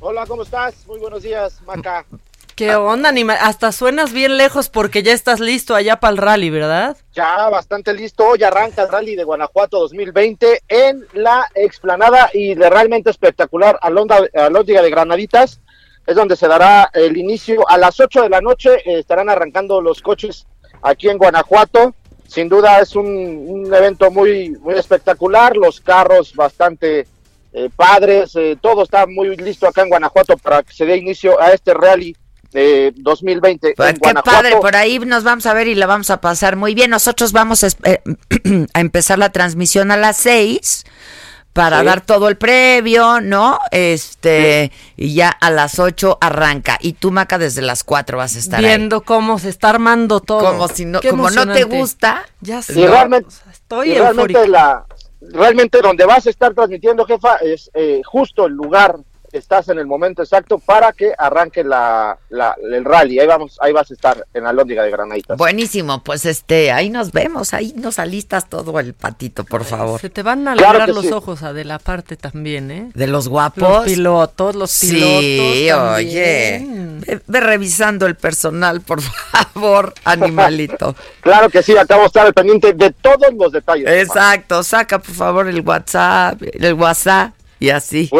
Hola, ¿cómo estás? Muy buenos días, Maca. ¿Qué onda? Ni ma- hasta suenas bien lejos porque ya estás listo allá para el rally, ¿verdad? Ya bastante listo, hoy arranca el Rally de Guanajuato 2020 en la explanada y de realmente espectacular Alhóndiga de Granaditas. Es donde se dará el inicio a las 8 de la noche. eh, estarán arrancando los coches aquí en Guanajuato. Sin duda es un, un evento muy, muy espectacular. Los carros bastante eh, padres. eh, todo está muy listo acá en Guanajuato para que se dé inicio a este Rally de 2020 Pues en qué Guanajuato. padre, por ahí nos vamos a ver y la vamos a pasar muy bien. Nosotros vamos a, eh, a empezar la transmisión a las seis para Sí. dar todo el previo, ¿no? Este, y ya a las ocho arranca. Y tú, Maca, desde las cuatro vas a estar ahí. Viendo cómo se está armando todo. Como si no- Qué como no te gusta. Ya sé. Y realmente, estoy y realmente la realmente donde vas a estar transmitiendo, jefa, es eh, justo el lugar estás en el momento exacto para que arranque la, la- el rally. Ahí vamos, ahí vas a estar en la Lóndiga de Granaditas. Buenísimo, pues este, ahí nos vemos, ahí nos alistas todo el patito, por favor. Se te van a alegrar los sí. ojos a de la parte también, ¿eh? De los guapos. Los pilotos, los pilotos. Sí, oye. Ve, ve revisando el personal, por favor, animalito. Claro que sí, acabo de estar al pendiente de todos los detalles. Exacto, saca por favor el WhatsApp, el WhatsApp y así.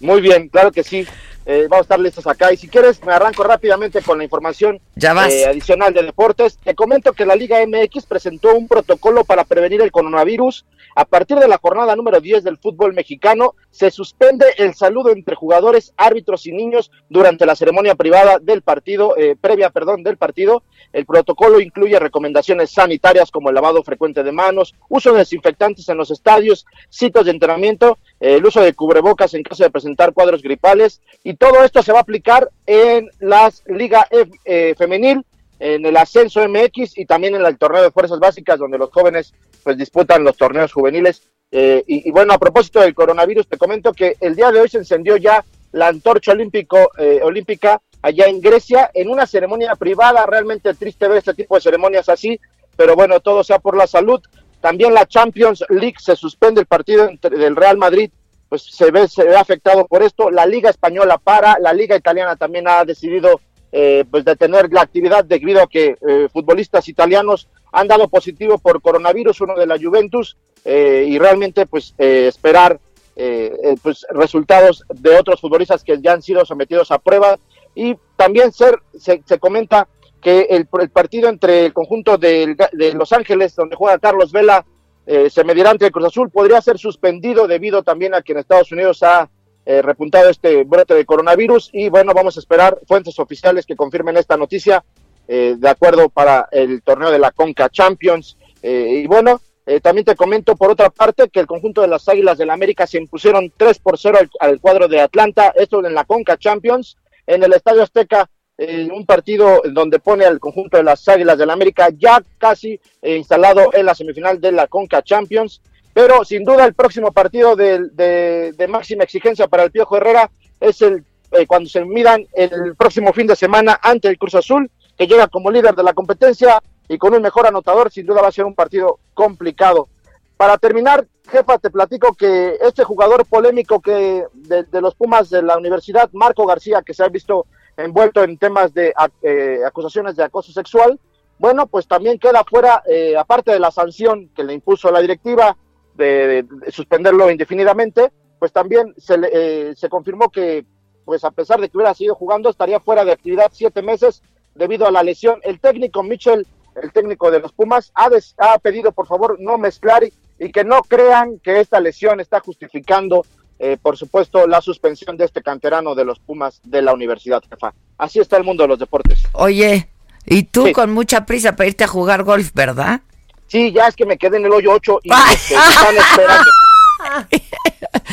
Muy bien, claro que sí. eh, vamos a estar listos acá. Y si quieres, me arranco rápidamente con la información Ya vas. eh, adicional de deportes. Te comento que la Liga MX presentó un protocolo para prevenir el coronavirus. A partir de la jornada número 10 del fútbol mexicano, se suspende el saludo entre jugadores, árbitros y niños durante la ceremonia privada del partido, eh, previa, perdón, del partido. El protocolo incluye recomendaciones sanitarias como el lavado frecuente de manos, uso de desinfectantes en los estadios, sitios de entrenamiento, eh, el uso de cubrebocas en caso de presentar cuadros gripales y todo esto se va a aplicar en las Liga F- eh, Femenil, en el Ascenso MX y también en el torneo de fuerzas básicas donde los jóvenes pues disputan los torneos juveniles. Eh, y, bueno, a propósito del coronavirus, te comento que el día de hoy se encendió ya la antorcha olímpico, eh, olímpica allá en Grecia en una ceremonia privada. Realmente triste ver este tipo de ceremonias así, pero bueno, todo sea por la salud. También la Champions League se suspende el partido entre- del Real Madrid, pues se ve, se ve afectado por esto. La Liga Española para, la Liga Italiana también ha decidido eh, pues detener la actividad debido a que eh, futbolistas italianos han dado positivo por coronavirus, uno de la Juventus, eh, y realmente pues eh, esperar eh, eh, pues resultados de otros futbolistas que ya han sido sometidos a prueba. Y también ser, se, se comenta que el, el partido entre el conjunto de Los Ángeles, donde juega Carlos Vela, eh, se medirá ante el Cruz Azul, podría ser suspendido debido también a que en Estados Unidos ha eh, repuntado este brote de coronavirus. Y bueno, vamos a esperar fuentes oficiales que confirmen esta noticia de acuerdo para el torneo de la Conca Champions. Y bueno, eh, también te comento por otra parte que el conjunto de las Águilas del América se impusieron 3 por 0 al, al cuadro de Atlanta, esto en la Conca Champions, en el Estadio Azteca, eh, un partido donde pone al conjunto de las Águilas del América ya casi eh, instalado en la semifinal de la Conca Champions, pero sin duda el próximo partido de, de- de máxima exigencia para el Piojo Herrera es el eh, cuando se midan el próximo fin de semana ante el Cruz Azul, que llega como líder de la competencia y con un mejor anotador, sin duda va a ser un partido complicado. Para terminar, jefa, te platico que este jugador polémico que de, los Pumas de la universidad, Marco García, que se ha visto envuelto en temas de eh, acusaciones de acoso sexual, bueno, pues también queda fuera, eh, aparte de la sanción que le impuso la directiva de, de- de suspenderlo indefinidamente, pues también se, eh, se confirmó que, pues a pesar de que hubiera seguido jugando, estaría fuera de actividad siete meses debido a la lesión. El técnico Mitchell, el técnico de los Pumas, ha, des- ha pedido por favor no mezclar y, y que no crean que esta lesión está justificando, eh, por supuesto, la suspensión de este canterano de los Pumas de la universidad, jefa. Así está el mundo de los deportes. Oye, y tú con mucha prisa para irte a jugar golf, ¿verdad? Sí, ya es que me quedé en el hoyo 8 y este, me están esperando.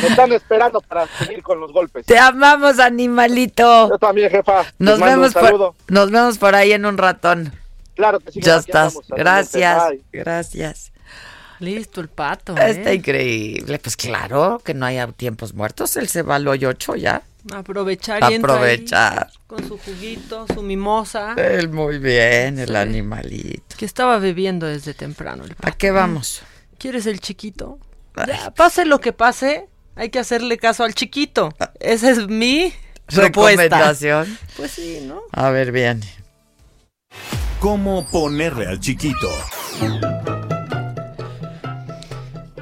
Me están esperando para seguir con los golpes. Te amamos, animalito. Yo también, jefa. Nos mando un vemos, saludo. por, nos vemos por ahí en un ratón. Claro que sí. Ya estás. andamos. Gracias. Gracias. Listo el pato. Está ¿eh? increíble. Pues claro que no haya tiempos muertos. Él se va al hoyo 8 ya. Aprovechar y ahí Aprovechar. con su juguito, su mimosa. Él muy bien, el Sí. animalito. Que estaba bebiendo desde temprano. El ¿A pato. qué vamos? ¿Quieres el chiquito? Ya, pase lo que pase, hay que hacerle caso al chiquito. Esa es mi propuesta. Recomendación. Pues sí, ¿no? A ver, bien. ¿Cómo ponerle al chiquito?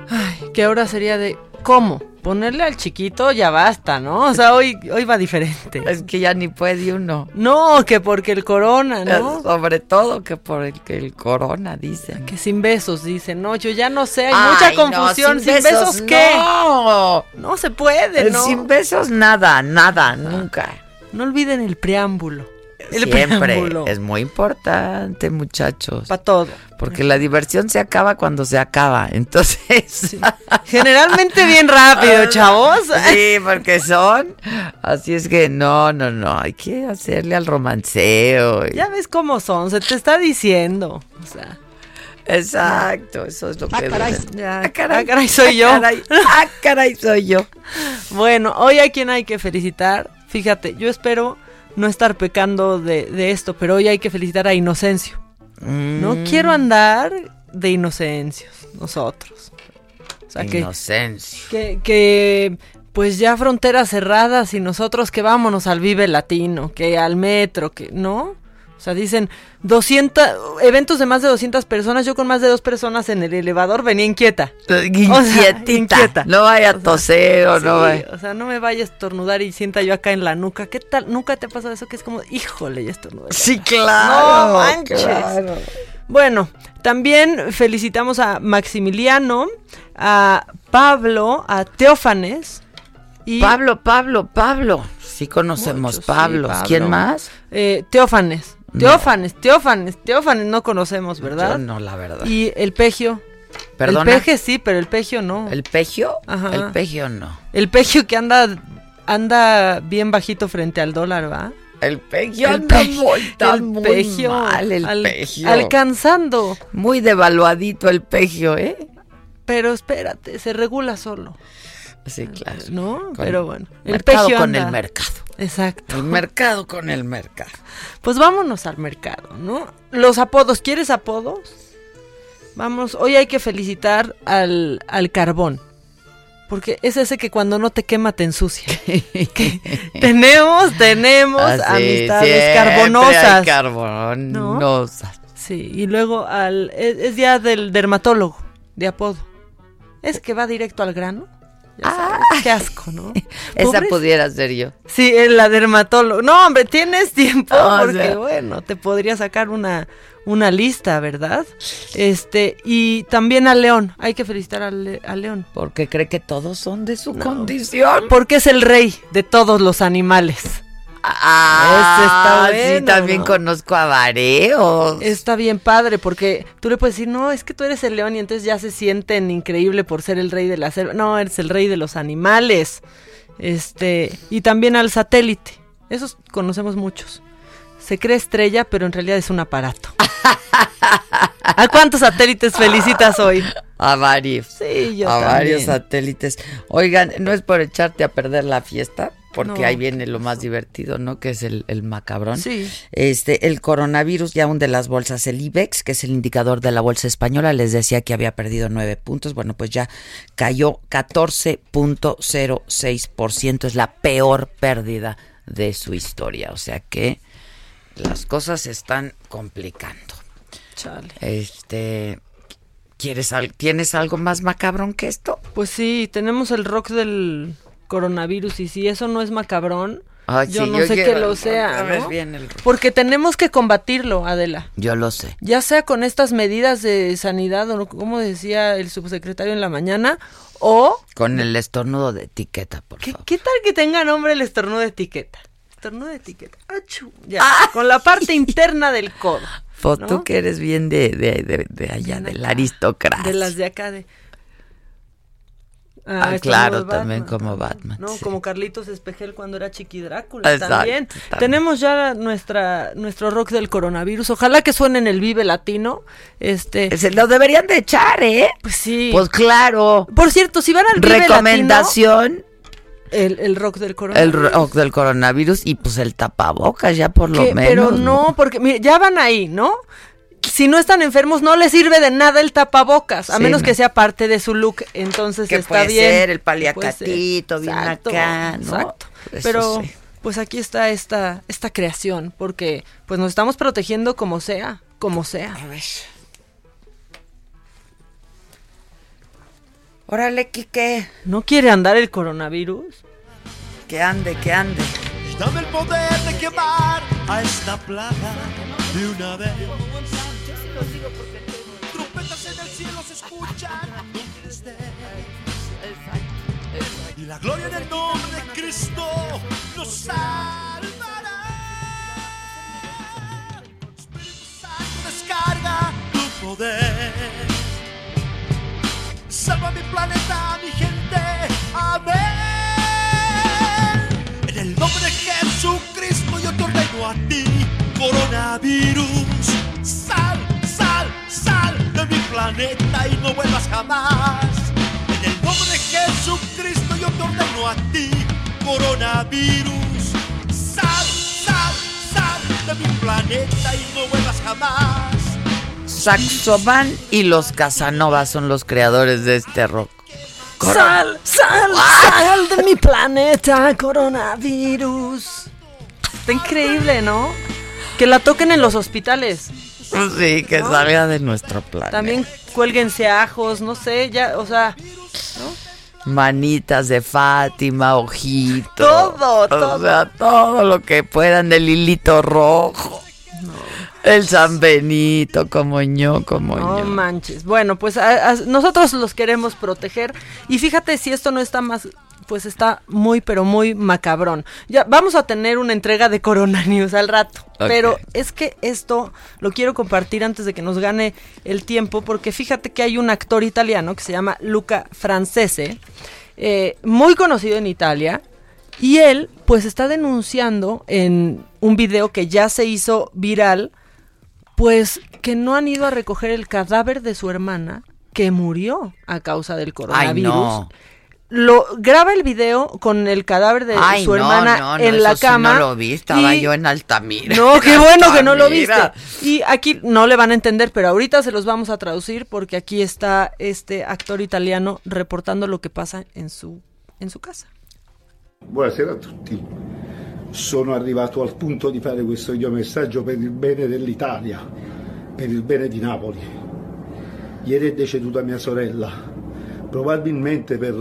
Ay, que ahora sería de ¿cómo? Ponerle al chiquito ya basta, ¿no? O sea, hoy, hoy va diferente. Es que ya ni puede uno. No, que porque el corona, ¿no? Sobre todo que por el que el corona, dicen. Que sin besos, dicen. No, yo ya no sé, hay Ay, mucha no, confusión. sin sin, besos, besos, qué? no. No se puede, ¿no? Sin besos, nada, nada, nunca. No olviden el preámbulo. El Siempre. preámbulo. Es muy importante, muchachos. Para todo. Porque la diversión se acaba cuando se acaba. Entonces. Generalmente bien rápido, chavos. Sí, porque son. Así es que no, no, no. Hay que hacerle al romanceo. y- Ya ves cómo son, se te está diciendo. O sea. Exacto, eso es lo Ah, que. caray. Ya, Ah, caray, soy yo. Ah, caray, ah, caray, soy yo. Bueno, hoy hay quien hay que felicitar. Fíjate, yo espero no estar pecando de, de esto, pero hoy hay que felicitar a Inocencio. No Mm. quiero andar de inocencios, nosotros. O sea, que, Inocencio. que, que, pues ya fronteras cerradas y nosotros que vámonos al Vive Latino, que al metro, que, ¿no? O sea, dicen 200, eventos de más de 200 personas, yo con más de dos personas en el elevador venía inquieta. Inquietita. inquieta. No vaya a toser o no vaya. O sea, no me vaya a estornudar y sienta yo acá en la nuca. ¿Qué tal? ¿Nunca te ha pasado eso? Que es como, híjole, ya estornudé. Sí, claro. No manches. claro. Bueno, también felicitamos a Maximiliano, a Pablo, a Teófanes. Y Pablo, Pablo, Pablo. Sí conocemos Muchos, sí, Pablos. Pablo. ¿Quién más? Eh, Teófanes. Teófanes, Teófanes, Teófanes no conocemos, ¿verdad? Yo no, la verdad. Y el Pegio. ¿Perdona? El Peje sí, pero el Pegio no. ¿El Pegio? Ajá. El Pegio no. El Pegio que anda anda bien bajito frente al dólar, ¿va? El Pegio El anda Pegio, muy, el muy Pegio, mal, el al- Pegio. Alcanzando. Muy devaluadito el Pegio, ¿eh? Pero espérate, se regula solo. Sí, claro. ¿No? Con- pero bueno. El mercado Pegio con anda- el mercado. Exacto. El mercado con el mercado. Pues vámonos al mercado, ¿no? Los apodos, ¿quieres apodos? Vamos, hoy hay que felicitar al, al carbón. Porque es ese que cuando no te quema te ensucia. Que tenemos, tenemos Así, amistades carbonosas. carbonosas. Sí, y luego al es, es día del dermatólogo de apodo. Es que va directo al grano. Sabes, qué asco, ¿no? Esa pudiera ser yo. Sí, es la dermatólogo. No, hombre, tienes tiempo O porque sea. bueno, te podría sacar una una lista, ¿verdad? Este, y también al león, hay que felicitar al, le- al león. Porque cree que todos son de su condición. Porque es el rey de todos los animales. Ah, Ese está sí, también ¿no? conozco a Vareos. Está bien padre porque tú le puedes decir, no, es que tú eres el león y entonces ya se sienten increíble por ser el rey de la selva. No, eres el rey de los animales. Este, y también al satélite. Esos conocemos muchos. Se cree estrella, pero en realidad es un aparato. ¿A cuántos satélites felicitas hoy? A varios. Sí, yo a también. varios satélites. Oigan, no es por echarte a perder la fiesta, porque No. ahí viene lo más divertido, ¿no? Que es el, el macabrón. Sí. Este, el coronavirus ya hunde las bolsas. El IBEX, que es el indicador de la bolsa española, les decía que había perdido nueve puntos. Bueno, pues ya cayó 14.06%. Es la peor pérdida de su historia. O sea que las cosas se están complicando. Chale. Este, ¿quieres al- ¿tienes algo más macabrón que esto? Pues sí, tenemos el rock del coronavirus y si eso no es macabrón, Ay, yo sí, no yo sé que lo sea, ¿no? el. Porque tenemos que combatirlo, Adela. Yo lo sé. Ya sea con estas medidas de sanidad o como decía el subsecretario en la mañana, o Con el estornudo de etiqueta, por ¿qué, favor. qué tal que tenga nombre el estornudo de etiqueta? Estornudo de etiqueta. Achú, ya, Ah. con la parte interna del codo. Pues ¿no? tú que eres bien de, de, de, de allá, de la aristocracia. De las de acá de... Ah, estornudo claro, también Batman. como Batman. No, sí. como Carlitos Espejel cuando era Chiqui Drácula Exacto, también. también. Tenemos ya nuestra nuestro rock del coronavirus. Ojalá que suene en el Vive Latino. Este, Se lo deberían de echar, ¿eh? pues sí. Pues claro. Por cierto, si van al Vive Recomendación, Latino, el, el rock del el coronavirus. rock del coronavirus y pues el tapabocas ya por lo menos. pero no, porque mire, ya van ahí, ¿no? Si no están enfermos, no les sirve de nada el tapabocas, a Sí, menos no. que sea parte de su look, entonces está puede bien. ser el Puede ser. paliacatito, bien Exacto, acá, ¿no? Exacto. Eso Pero sí. pues aquí está esta esta creación, porque pues nos estamos protegiendo como sea, como sea. Órale, Quique, ¿No quiere andar el coronavirus? que ande, que ande. Dame el poder de quemar a esta plaga de una vez. La gloria del nombre de Cristo nos salvará. Espíritu Santo descarga tu poder. Salva mi planeta, mi gente. Amén. En el nombre de Jesucristo yo te ordeno a ti, coronavirus. Sal, sal, sal de mi planeta y no vuelvas jamás. En el nombre de Jesucristo yo te ordeno a ti, coronavirus. Sal, sal, sal de mi planeta y no vuelvas jamás. Saxoban y los Casanova son los creadores de este rock. Sal, sal, sal de mi planeta, coronavirus. Está increíble, ¿no? que la toquen en los hospitales. Sí, que salga de nuestro plan. También cuélguense ajos, no sé, ya, o sea, Manitas de Fátima, ojitos. Todo, todo. O sea, todo lo que puedan del hilito rojo. El San Benito, como ño, como no ño. manches. Bueno, pues a- a- nosotros los queremos proteger y fíjate si esto no está más pues está muy pero muy macabrón. Ya vamos a tener una entrega de Corona News al rato, pero es que esto lo quiero compartir antes de que nos gane el tiempo porque fíjate que hay un actor italiano que se llama Luca Francese, eh, muy conocido en Italia y él pues está denunciando en un video que ya se hizo viral pues que no han ido a recoger el cadáver de su hermana que murió a causa del coronavirus. no. Lo graba el video con el cadáver de Ay, su no, hermana no, no, en la eso sí cama. no lo vi, estaba y- yo en Altamira. No, qué bueno que no lo viste. Y aquí no le van a entender, pero ahorita se los vamos a traducir porque aquí está este actor italiano reportando lo que pasa en su en su casa. Buonasera a tutti. Sono arrivato al punto di fare questo video messaggio per il bene dell'Italia, per il bene di Napoli. Ieri è deceduta mia sorella, probabilmente per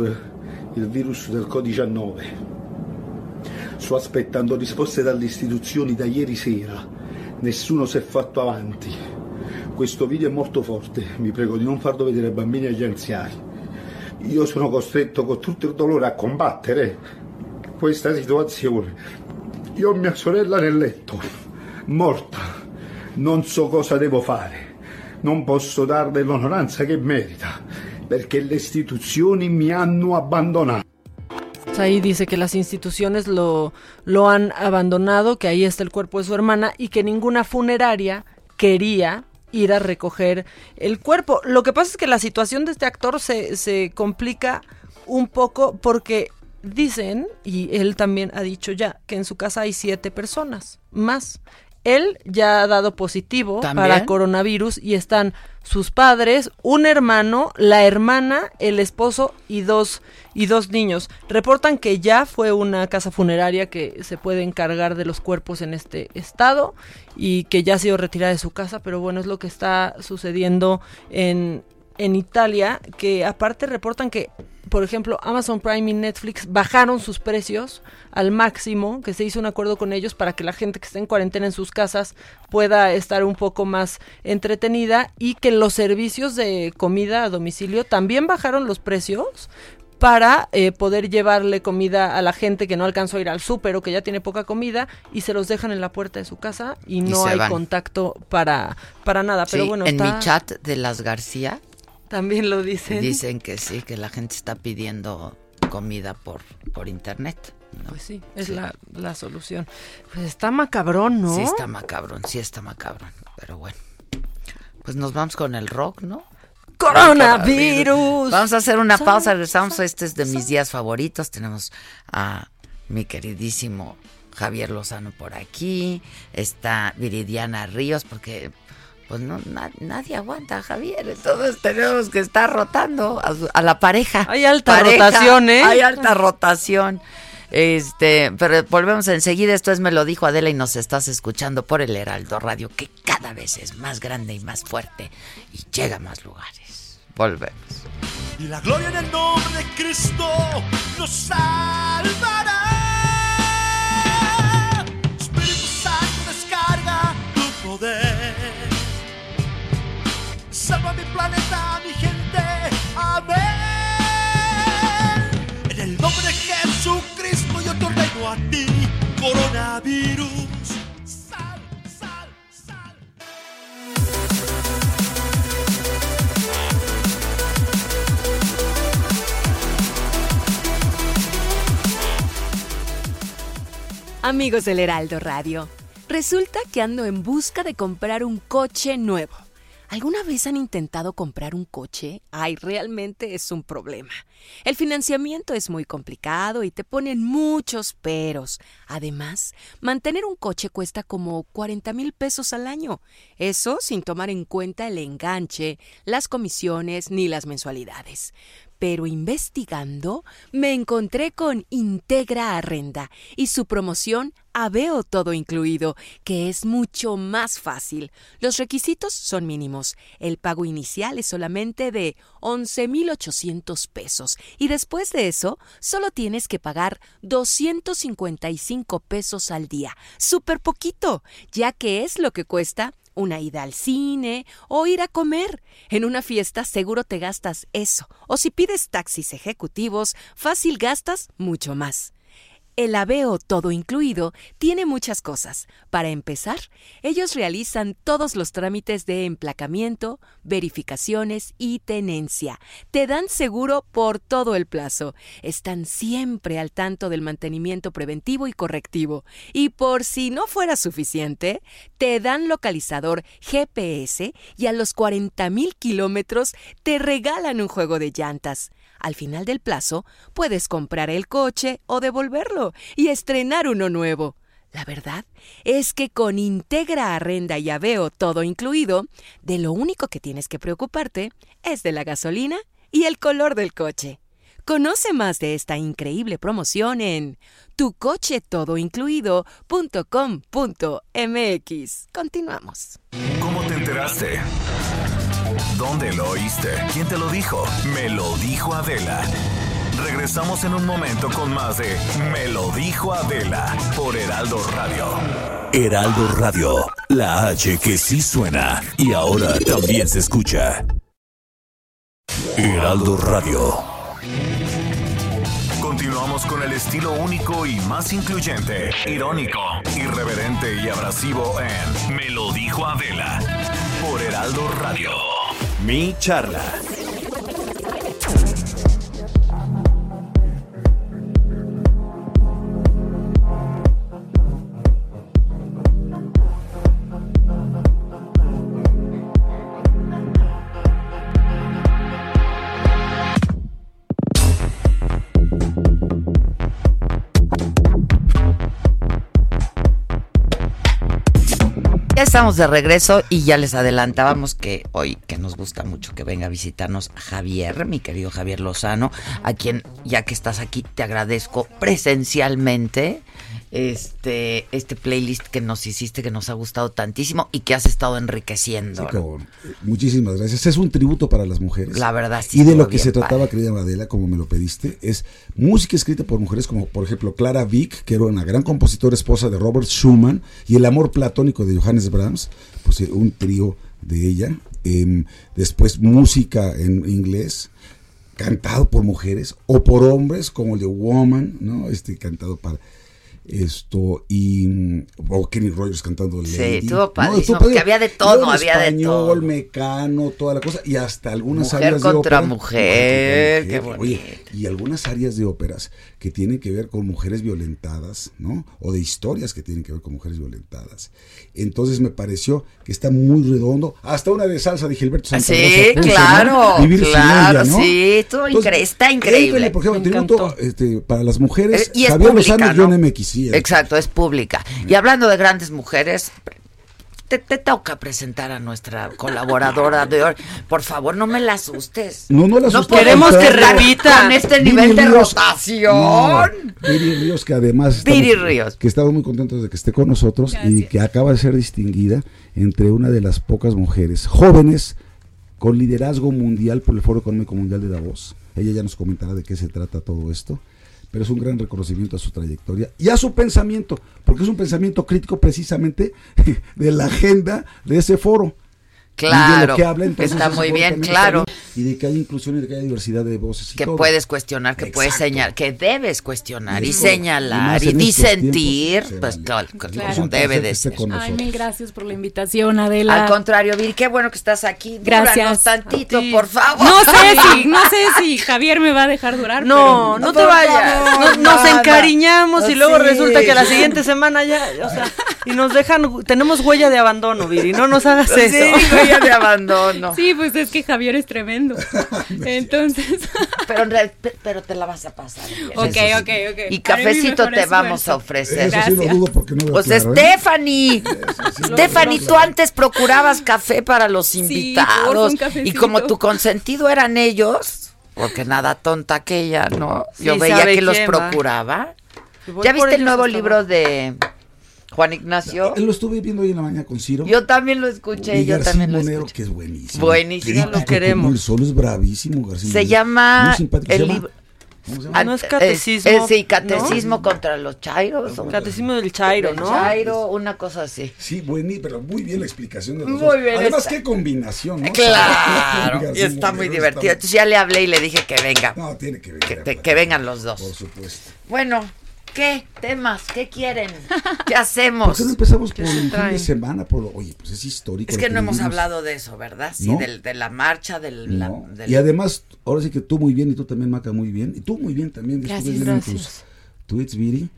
il virus del Covid-19. Sto aspettando risposte dalle istituzioni da ieri sera. Nessuno si è fatto avanti. Questo video è molto forte, vi prego di non farlo vedere ai bambini e agli anziani. Io sono costretto con tutto il dolore a combattere questa situazione. Io ho mia sorella nel letto, morta. Non so cosa devo fare. Non posso darle l'onoranza che merita, perché le istituzioni mi hanno abbandonato. Ahí dice que las instituciones lo, lo han abandonado, que ahí está el cuerpo de su hermana y que ninguna funeraria quería ir a recoger el cuerpo. Lo que pasa es que la situación de este actor se, se complica un poco porque dicen, y él también ha dicho ya, que en su casa hay siete personas más. Él ya ha dado positivo ¿También? para coronavirus y están sus padres, un hermano, la hermana, el esposo y dos y dos niños. Reportan que ya fue una casa funeraria que se puede encargar de los cuerpos en este estado y que ya ha sido retirada de su casa, pero bueno, es lo que está sucediendo en en Italia, que aparte reportan que, por ejemplo, Amazon Prime y Netflix bajaron sus precios al máximo, que se hizo un acuerdo con ellos para que la gente que esté en cuarentena en sus casas pueda estar un poco más entretenida y que los servicios de comida a domicilio también bajaron los precios para eh, poder llevarle comida a la gente que no alcanzó a ir al súper o que ya tiene poca comida y se los dejan en la puerta de su casa y no hay van. contacto para, para nada. Pero bueno, en está- mi chat de las García también lo dicen. dicen que sí, que la gente está pidiendo comida por, por internet. ¿no? Pues sí, es La, la solución. Pues está macabrón, ¿no? Sí está macabrón, sí está macabrón, pero bueno. Pues nos vamos con el rock, ¿no? Coronavirus. Vamos a hacer una pausa, regresamos. Este es de mis días favoritos. Tenemos a mi queridísimo Javier Lozano por aquí. Está Viridiana Ríos, porque pues no na- nadie aguanta a Javier. Entonces tenemos que estar rotando a, su- a la pareja. Hay alta Pareja, rotación, ¿eh? Hay alta rotación. Este, pero volvemos enseguida. Esto es Me lo dijo Adela y nos estás escuchando por el Heraldo Radio, que cada vez es más grande y más fuerte y llega a más lugares. Volvemos. Y la gloria en el nombre de Cristo nos salvará. Amigos del Heraldo Radio, resulta que ando en busca de comprar un coche nuevo. ¿Alguna vez han intentado comprar un coche? Ay, realmente es un problema. El financiamiento es muy complicado y te ponen muchos peros. Además, mantener un coche cuesta como 40 mil pesos al año. Eso sin tomar en cuenta el enganche, las comisiones ni las mensualidades. Pero investigando, me encontré con Integra Arrenda y su promoción Aveo Todo Incluido, que es mucho más fácil. Los requisitos son mínimos. El pago inicial es solamente de 11,800 pesos y después de eso solo tienes que pagar 255 pesos al día. Súper poquito, ya que es lo que cuesta una ida al cine o ir a comer. En una fiesta seguro te gastas eso, o si pides taxis ejecutivos, fácil gastas mucho más. El Aveo Todo Incluido tiene muchas cosas. Para empezar, ellos realizan todos los trámites de emplacamiento, verificaciones y tenencia. Te dan seguro por todo el plazo. Están siempre al tanto del mantenimiento preventivo y correctivo. Y por si no fuera suficiente, te dan localizador GPS y a los 40.000 kilómetros te regalan un juego de llantas. Al final del plazo, puedes comprar el coche o devolverlo y estrenar uno nuevo. La verdad es que con Integra Arrenda y Aveo todo incluido, de lo único que tienes que preocuparte es de la gasolina y el color del coche. Conoce más de esta increíble promoción en tucochetodoincluido.com.mx. Continuamos. ¿Cómo te enteraste? ¿Dónde lo oíste? ¿Quién te lo dijo? Me lo dijo Adela. Regresamos en un momento con más de Me lo dijo Adela por Heraldo Radio. Heraldo Radio, la H que sí suena y ahora también se escucha. Heraldo Radio. Continuamos con el estilo único y más incluyente, irónico, irreverente y abrasivo en Me lo dijo Adela por Heraldo Radio. Mi charla. Estamos de regreso y ya les adelantábamos que hoy, que nos gusta mucho que venga a visitarnos Javier, mi querido Javier Lozano, a quien, ya que estás aquí, te agradezco presencialmente este, este playlist que nos hiciste, que nos ha gustado tantísimo y que has estado enriqueciendo. Sí, muchísimas gracias. Es un tributo para las mujeres. La verdad, sí Y de lo que bien se trataba, padre. querida Adela, como me lo pediste, es música escrita por mujeres como, por ejemplo, Clara Vick, que era una gran compositora esposa de Robert Schumann, y El amor platónico de Johannes Brahms, pues eh, un trío de ella. Em, después, música en inglés, cantado por mujeres o por hombres, como el de Woman, ¿no? Este cantado para esto y mm, o Kenny Rogers cantando Sí, estuvo No, padrísimo, estuvo porque había de Y todo, había de español, todo. mecano, toda la cosa y hasta algunas Mujer áreas de contra ópera. mujer, qué Oye, y algunas áreas de óperas que tienen que ver con mujeres violentadas, ¿no? O de historias que tienen que ver con mujeres violentadas. Entonces me pareció que está muy redondo. Hasta una de salsa de Gilberto Santa Sí, Rosa puso, ¿no? claro, Vivir sin claro, ella, ¿no? sí, estuvo incre- está increíble. éntrale, por ejemplo, Me tributo este, para las mujeres. Eh, y Javier Lozano, ¿no? John MX, Exacto, es pública. Y hablando de grandes mujeres, te, te toca presentar a nuestra colaboradora de hoy. Por favor, no me la asustes. No, no la No asustes, podemos al que repita con este Viri nivel de Ríos- rotación. No, Ríos, que además estamos, Viri Ríos. que estamos muy contentos de que esté con nosotros y que acaba de ser distinguida entre una de las pocas mujeres jóvenes con liderazgo mundial por el Foro Económico Mundial de Davos. Ella ya nos comentará de qué se trata todo esto, pero es un gran reconocimiento a su trayectoria y a su pensamiento, porque es un pensamiento crítico precisamente de la agenda de ese foro. Y de Claro, lo que habla, entonces, está muy bien, claro. Y de que hay inclusión y de que hay diversidad de voces. y Que todo. puedes cuestionar, que puedes señalar, que debes cuestionar y señalar más y disentir, pues vale. claro, debe de ser. Ay, mil gracias por la invitación, Adela. Al contrario, Vir, qué bueno que estás aquí. Gracias. Tantito, por favor. No sé si, no sé si Javier me va a dejar durar. No, pero- no te vayas. Nos, nos encariñamos y luego resulta que la siguiente semana ya, o sea, y nos dejan, tenemos huella de abandono, Viri, no nos hagas Sí, eso. Huella de abandono. Sí, pues es que Javier es tremendo. Entonces. Pero, en real- pe- pero te la vas a pasar. bien. Ok, sí. ok, ok. Y cafecito te vamos esfuerzo. a ofrecer. Eso sí lo dudo porque no veo Pues claro, ¿eh? Stephanie, Stephanie, tú antes procurabas café para los Sí, invitados y como tu consentido eran ellos, porque nada tonta aquella, ¿no? Sí, Yo veía que los va. procuraba. ¿Ya viste el nuevo libro de Juan Ignacio? Lo estuve viendo hoy en la mañana con Ciro. Yo también lo escuché, Y yo García también lo Monero, escuché. que es buenísimo. Buenísimo, Crítico lo queremos. el sol es bravísimo, García Se Monero. llama Muy simpático. el libro. Ah, No es eh, catecismo, eh, sí, ¿no? catecismo contra los chairos. o- Catecismo del Chairo, del ¿no? Chairo, una cosa así. Sí, buenísimo, pero muy bien la explicación de los Muy dos. bien, Además, está- qué combinación, ¿no? Claro, y está muy Monero divertido. está- Entonces ya le hablé y le dije que venga. No, tiene que Que, venir. te- que vengan los dos. Por supuesto. Bueno, ¿qué temas? ¿Qué quieren? ¿Qué ¿Por hacemos? qué no empezamos por el fin traen? de semana? Por, oye, pues es histórico. Es que no hemos hablado de eso, ¿verdad? Sí, ¿No? del- de la marcha, del... la- No. del- Y además, ahora sí que tú muy bien y tú también, Maca, muy bien. Y tú muy bien también. Gracias, gracias. tus tweets, Viri.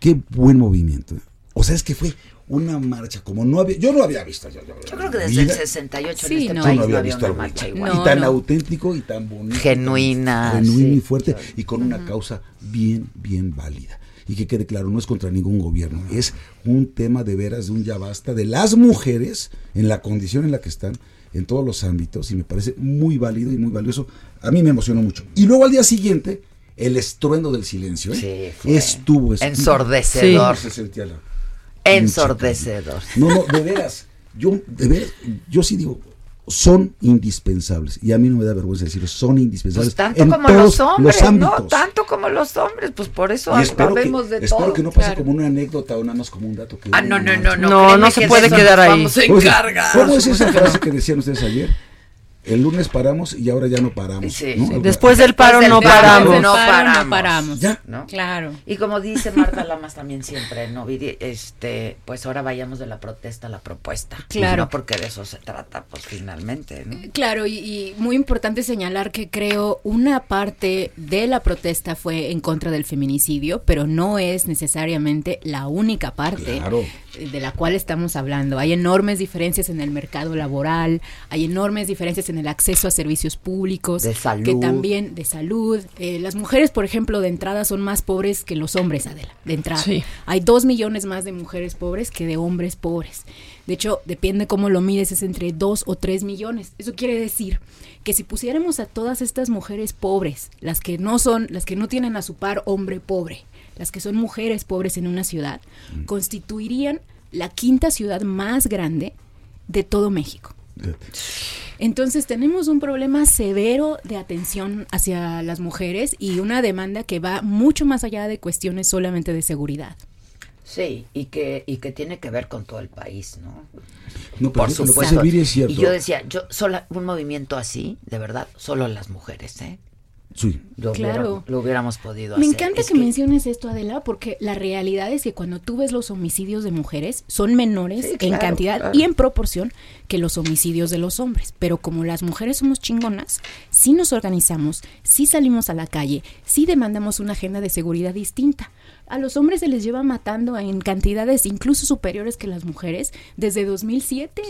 Qué buen movimiento. O sea, es que fue una marcha como no había... Yo no había visto. Yo, yo- Yo creo que desde el vida. 68 Sí, en este no. País no había no había visto una marcha igual. y tan no. auténtico y tan bonito. Genuina, sí, y fuerte y con una causa bien, bien válida. Y que quede claro, no es contra ningún gobierno, es un tema de veras, de un ya basta, de las mujeres en la condición en la que están, en todos los ámbitos, y me parece muy válido y muy valioso. A mí me emocionó mucho. Y luego al día siguiente, el estruendo del silencio. ¿eh? Sí, fue Estuvo es- ensordecedor. Se sentía la- Ensordecedor. no, no, de veras. Yo, de veras, yo sí digo, son indispensables. Y a mí no me da vergüenza decirlo, son indispensables. Pues tanto en como todos los hombres, ¿no? Tanto como los hombres, pues por eso espero que, sabemos de espero todo. que no pase claro. como una anécdota o nada más como un dato. Que Ah, no, no, no, no. No, no se que puede quedar ahí. Vamos a ¿Cómo es- encargar. ¿Cómo es esa frase que decían ustedes ayer? El lunes paramos y ahora ya no paramos. Sí, ¿no? sí. Después del paro Después no del paro, paramos. No Paro, paramos. no paramos. Ya. ¿no? Claro. Y como dice Marta Lamas también siempre, ¿no? Este, pues ahora vayamos de la protesta a la propuesta. Claro. No porque de eso se trata, pues finalmente, ¿no? Claro, y, y muy importante señalar que creo una parte de la protesta fue en contra del feminicidio, pero no es necesariamente la única parte Claro. De la cual estamos hablando. Hay enormes diferencias en el mercado laboral, hay enormes diferencias en el acceso a servicios públicos, De salud. que también de salud. Eh, las mujeres, por ejemplo, de entrada son más pobres que los hombres, Adela, de entrada. Sí. Hay dos millones más de mujeres pobres que de hombres pobres. De hecho, depende cómo lo mides, es entre dos o tres millones. Eso quiere decir que si pusiéramos a todas estas mujeres pobres, las que no son, las que no tienen a su par hombre pobre, las que son mujeres pobres en una ciudad, constituirían la quinta ciudad más grande de todo México. Entonces tenemos un problema severo de atención hacia las mujeres y una demanda que va mucho más allá de cuestiones solamente de seguridad. Sí, y que, y que tiene que ver con todo el país, ¿no? No, pero Por lo que supuesto. Viri es cierto. Y yo decía, yo sola, un movimiento así, de verdad, solo las mujeres, ¿eh? Sí. Lo, Claro. hubiéramos, lo hubiéramos podido Me hacer. encanta Es que, menciones esto, Adela, porque la realidad es que cuando tú ves los homicidios de mujeres son menores Sí, en claro, cantidad claro. y en proporción que los homicidios de los hombres. Pero como las mujeres somos chingonas, sí nos organizamos, sí salimos a la calle, sí demandamos una agenda de seguridad distinta. A los hombres se les lleva matando en cantidades incluso superiores que las mujeres desde 2007.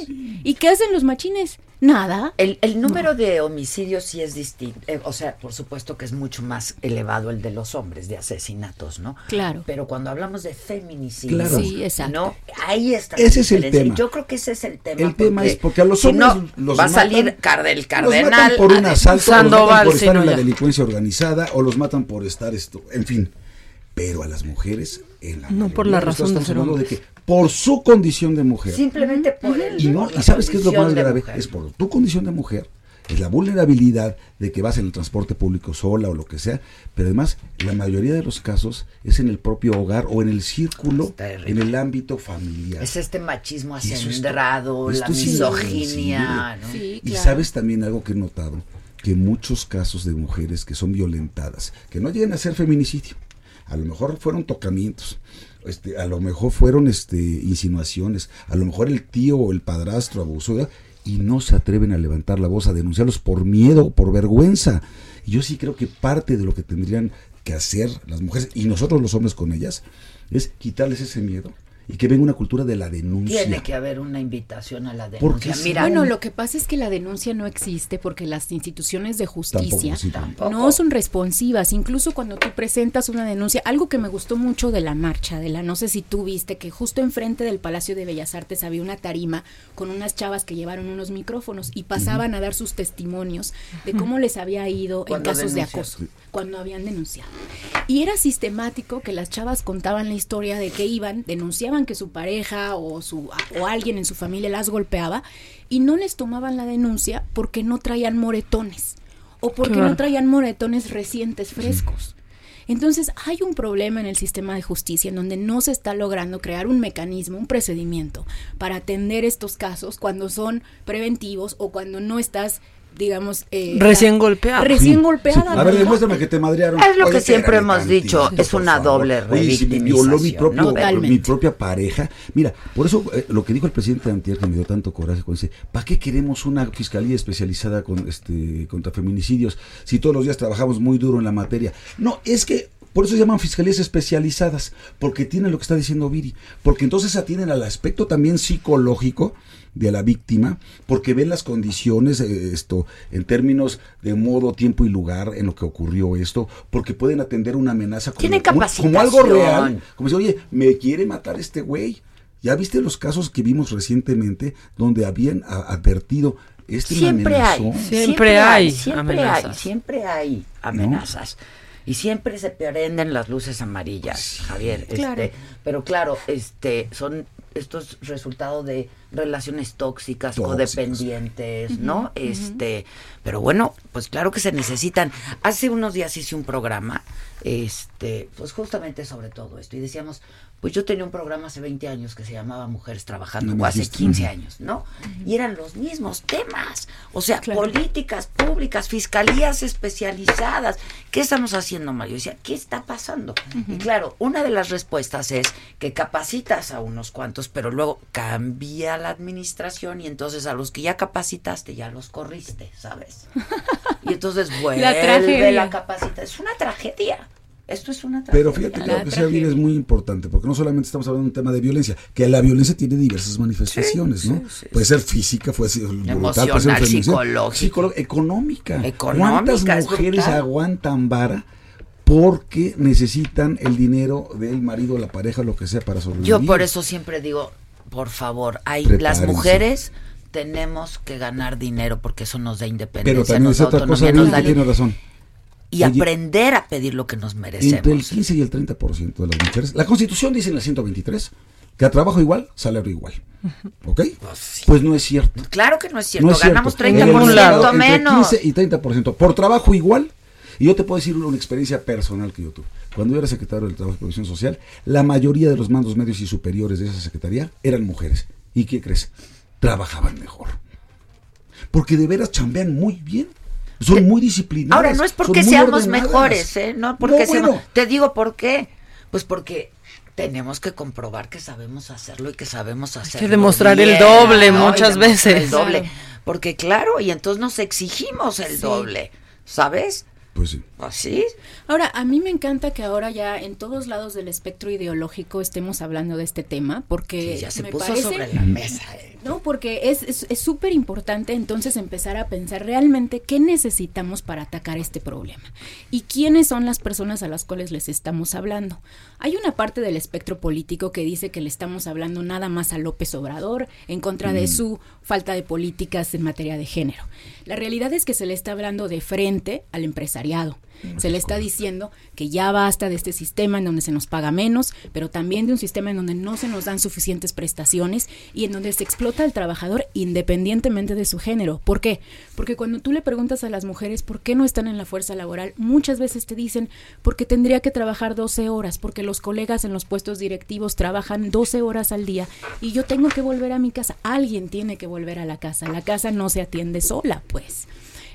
¿Y qué hacen los machines? Nada. El, el número de homicidios sí es distinto. eh, o sea, por supuesto que es mucho más elevado el de los hombres, de asesinatos, ¿no? Claro. Pero cuando hablamos de feminicidio, Claro. Sí, exacto. ¿no? Ahí está. Ese es el tema. Yo creo que ese es el tema. El tema es porque a los hombres si no, los va a salir matan- car- el Los cardenal. matan por un a- asalto, o los matan por estar en la ya. delincuencia organizada, o los matan por estar esto, en fin. Pero a las mujeres, en la No por la razón de ser estamos hablando hombres. de que por su condición de mujer, Simplemente por el. y no, por la y sabes qué es lo más grave, mujer. es por tu condición de mujer, es la vulnerabilidad de que vas en el transporte público sola o lo que sea, pero además la mayoría de los casos es en el propio hogar o en el círculo, en el ámbito familiar. Es este machismo acendrado, la misoginia. ¿no? Sí, Y sabes también algo que he notado, que muchos casos de mujeres que son violentadas, que no llegan a ser feminicidio, a lo mejor fueron tocamientos, este, a lo mejor fueron este, insinuaciones, a lo mejor el tío o el padrastro abusó y no se atreven a levantar la voz, a denunciarlos por miedo, por vergüenza. Yo sí creo que parte de lo que tendrían que hacer las mujeres y nosotros los hombres con ellas es quitarles ese miedo y que venga una cultura de la denuncia. Tiene que haber una invitación a la denuncia. Mira, bueno, lo que pasa es que la denuncia no existe porque las instituciones de justicia Tampoco, sí, tampoco. no son responsivas. Incluso cuando tú presentas una denuncia, algo que me gustó mucho de la marcha, de la no sé si tú viste que justo enfrente del Palacio de Bellas Artes había una tarima con unas chavas que llevaron unos micrófonos y pasaban a dar sus testimonios de cómo les había ido en casos de acoso, cuando habían denunciado. Y era sistemático que las chavas contaban la historia de que iban, denunciaban que su pareja o su o alguien en su familia las golpeaba y no les tomaban la denuncia porque no traían moretones o porque Claro. no traían moretones recientes frescos. Entonces hay un problema en el sistema de justicia en donde no se está logrando crear un mecanismo, un procedimiento para atender estos casos cuando son preventivos o cuando no estás, digamos, eh, Recién la- golpeada. Recién Sí. golpeada. A ver, demuéstrame que te madrearon. Es lo que siempre hemos dicho, es una doble Oye, si mi revictimización, propio, mi propia pareja. Mira, por eso eh, lo que dijo el presidente Antier que me dio tanto coraje cuando dice, ¿para qué queremos una fiscalía especializada con este contra feminicidios si todos los días trabajamos muy duro en la materia? No, es que por eso se llaman fiscalías especializadas, porque tienen lo que está diciendo Viri, porque entonces atienden al aspecto también psicológico de la víctima, porque ven las condiciones, eh, esto, en términos de modo, tiempo y lugar en lo que ocurrió esto, porque pueden atender una amenaza como, Tienen como- como algo real, como si, oye, me quiere matar este güey. ¿Ya viste los casos que vimos recientemente donde habían a- advertido este Siempre hay, amenazó"? Siempre hay siempre amenazas. hay, siempre hay amenazas. Y siempre se prenden las luces amarillas, Javier. Claro. Este, pero claro, este, son estos resultados de relaciones tóxicas, Tóxicas. codependientes, ¿no? Este, pero bueno, pues claro que se necesitan. Hace unos días hice un programa, este, pues justamente sobre todo esto, y decíamos, pues yo tenía un programa hace 20 años que se llamaba Mujeres Trabajando, o hace dijiste. 15 Ujú. años, ¿no? Y eran los mismos temas, o sea, políticas públicas, fiscalías especializadas. ¿Qué estamos haciendo, Mario? Decía, ¿qué está pasando? Y claro, una de las respuestas es que capacitas a unos cuantos, pero luego cambia la administración y entonces a los que ya capacitaste ya los corriste, ¿sabes? Y entonces vuelve la, tragedia. capacitación. Es una tragedia. Esto es una tragedia. Pero fíjate que La lo que sea bien es muy importante, porque no solamente estamos hablando de un tema de violencia, que la violencia tiene diversas manifestaciones, ¿no? sí, puede ser física, puede ser brutal, puede ser psicológica. económica. Económica, ¿Cuántas es mujeres brutal. aguantan vara porque necesitan el dinero del marido, la pareja, lo que sea para sobrevivir? Yo por eso siempre digo, por favor, hay las mujeres tenemos que ganar dinero porque eso nos da independencia, Pero también nos es otra cosa, nos da que tiene razón. Y Oye, aprender a pedir lo que nos merecemos. Entre el 15 y el 30% de las mujeres. La Constitución dice en el 123 que a trabajo igual, salario igual. ¿Ok? Pues no es cierto. Claro que no es cierto, No es cierto. ganamos En el 30% Estado, entre menos. 15 y 30%. Por trabajo igual. Y yo te puedo decir una experiencia personal que yo tuve. Cuando yo era secretario del Trabajo y Previsión Social, la mayoría de los mandos medios y superiores de esa secretaría eran mujeres. ¿Y qué crees? Trabajaban mejor. Porque de veras chambean muy bien. Son muy disciplinadas. Ahora, no es porque seamos ordenadas. mejores, ¿eh? No porque No, seamos... bueno. Te digo por qué. Pues porque tenemos que comprobar que sabemos hacerlo y que sabemos hacerlo demostrar el doble muchas veces. El doble. Porque claro, y entonces nos exigimos el Sí. doble, ¿sabes? Pues sí. Así. Ahora, a mí me encanta que ahora ya en todos lados del espectro ideológico estemos hablando de este tema, porque Sí, ya se me puso parece- sobre la mesa. eh. No, porque es es- es súper importante entonces empezar a pensar realmente qué necesitamos para atacar este problema y quiénes son las personas a las cuales les estamos hablando. Hay una parte del espectro político que dice que le estamos hablando nada más a López Obrador en contra de su falta de políticas en materia de género. La realidad es que se le está hablando de frente al empresariado. Se le está diciendo que ya basta de este sistema en donde se nos paga menos, pero también de un sistema en donde no se nos dan suficientes prestaciones y en donde se explota al trabajador independientemente de su género. ¿Por qué? Porque cuando tú le preguntas a las mujeres por qué no están en la fuerza laboral, muchas veces te dicen porque tendría que trabajar 12 horas, porque los colegas en los puestos directivos trabajan 12 horas al día y yo tengo que volver a mi casa. Alguien tiene que volver a la casa. La casa no se atiende sola, pues.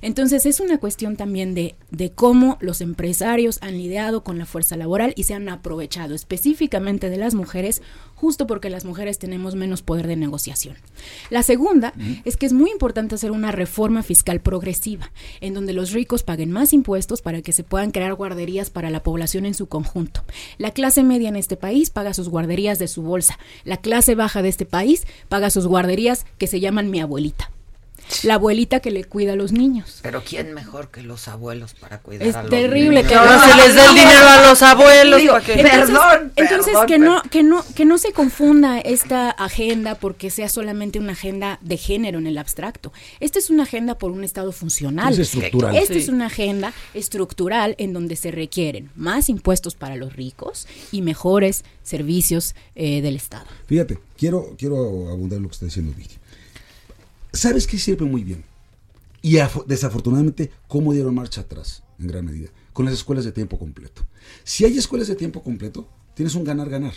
Entonces es una cuestión también de, de cómo los empresarios han lidiado con la fuerza laboral y se han aprovechado específicamente de las mujeres justo porque las mujeres tenemos menos poder de negociación. La segunda es que es muy importante hacer una reforma fiscal progresiva, en donde los ricos paguen más impuestos para que se puedan crear guarderías para la población en su conjunto. La clase media en este país paga sus guarderías de su bolsa. La clase baja de este país paga sus guarderías que se llaman mi abuelita. La abuelita que le cuida a los niños. Pero ¿quién mejor que los abuelos para cuidar Es a los terrible niños? que ahora se les dé el dinero a los abuelos. Digo, que- Entonces- Perdón, Entonces perdón, que no que no que no se confunda esta agenda porque sea solamente una agenda de género en el abstracto. Esta es una agenda por un estado funcional. Es estructural. Esta Sí. es una agenda estructural en donde se requieren más impuestos para los ricos y mejores servicios eh, del estado. Fíjate, quiero, quiero abundar en lo que está diciendo Vicky. ¿Sabes qué sirve muy bien? Y afo- desafortunadamente, ¿cómo dieron marcha atrás? En gran medida. Con las escuelas de tiempo completo. Si hay escuelas de tiempo completo, tienes un ganar-ganar.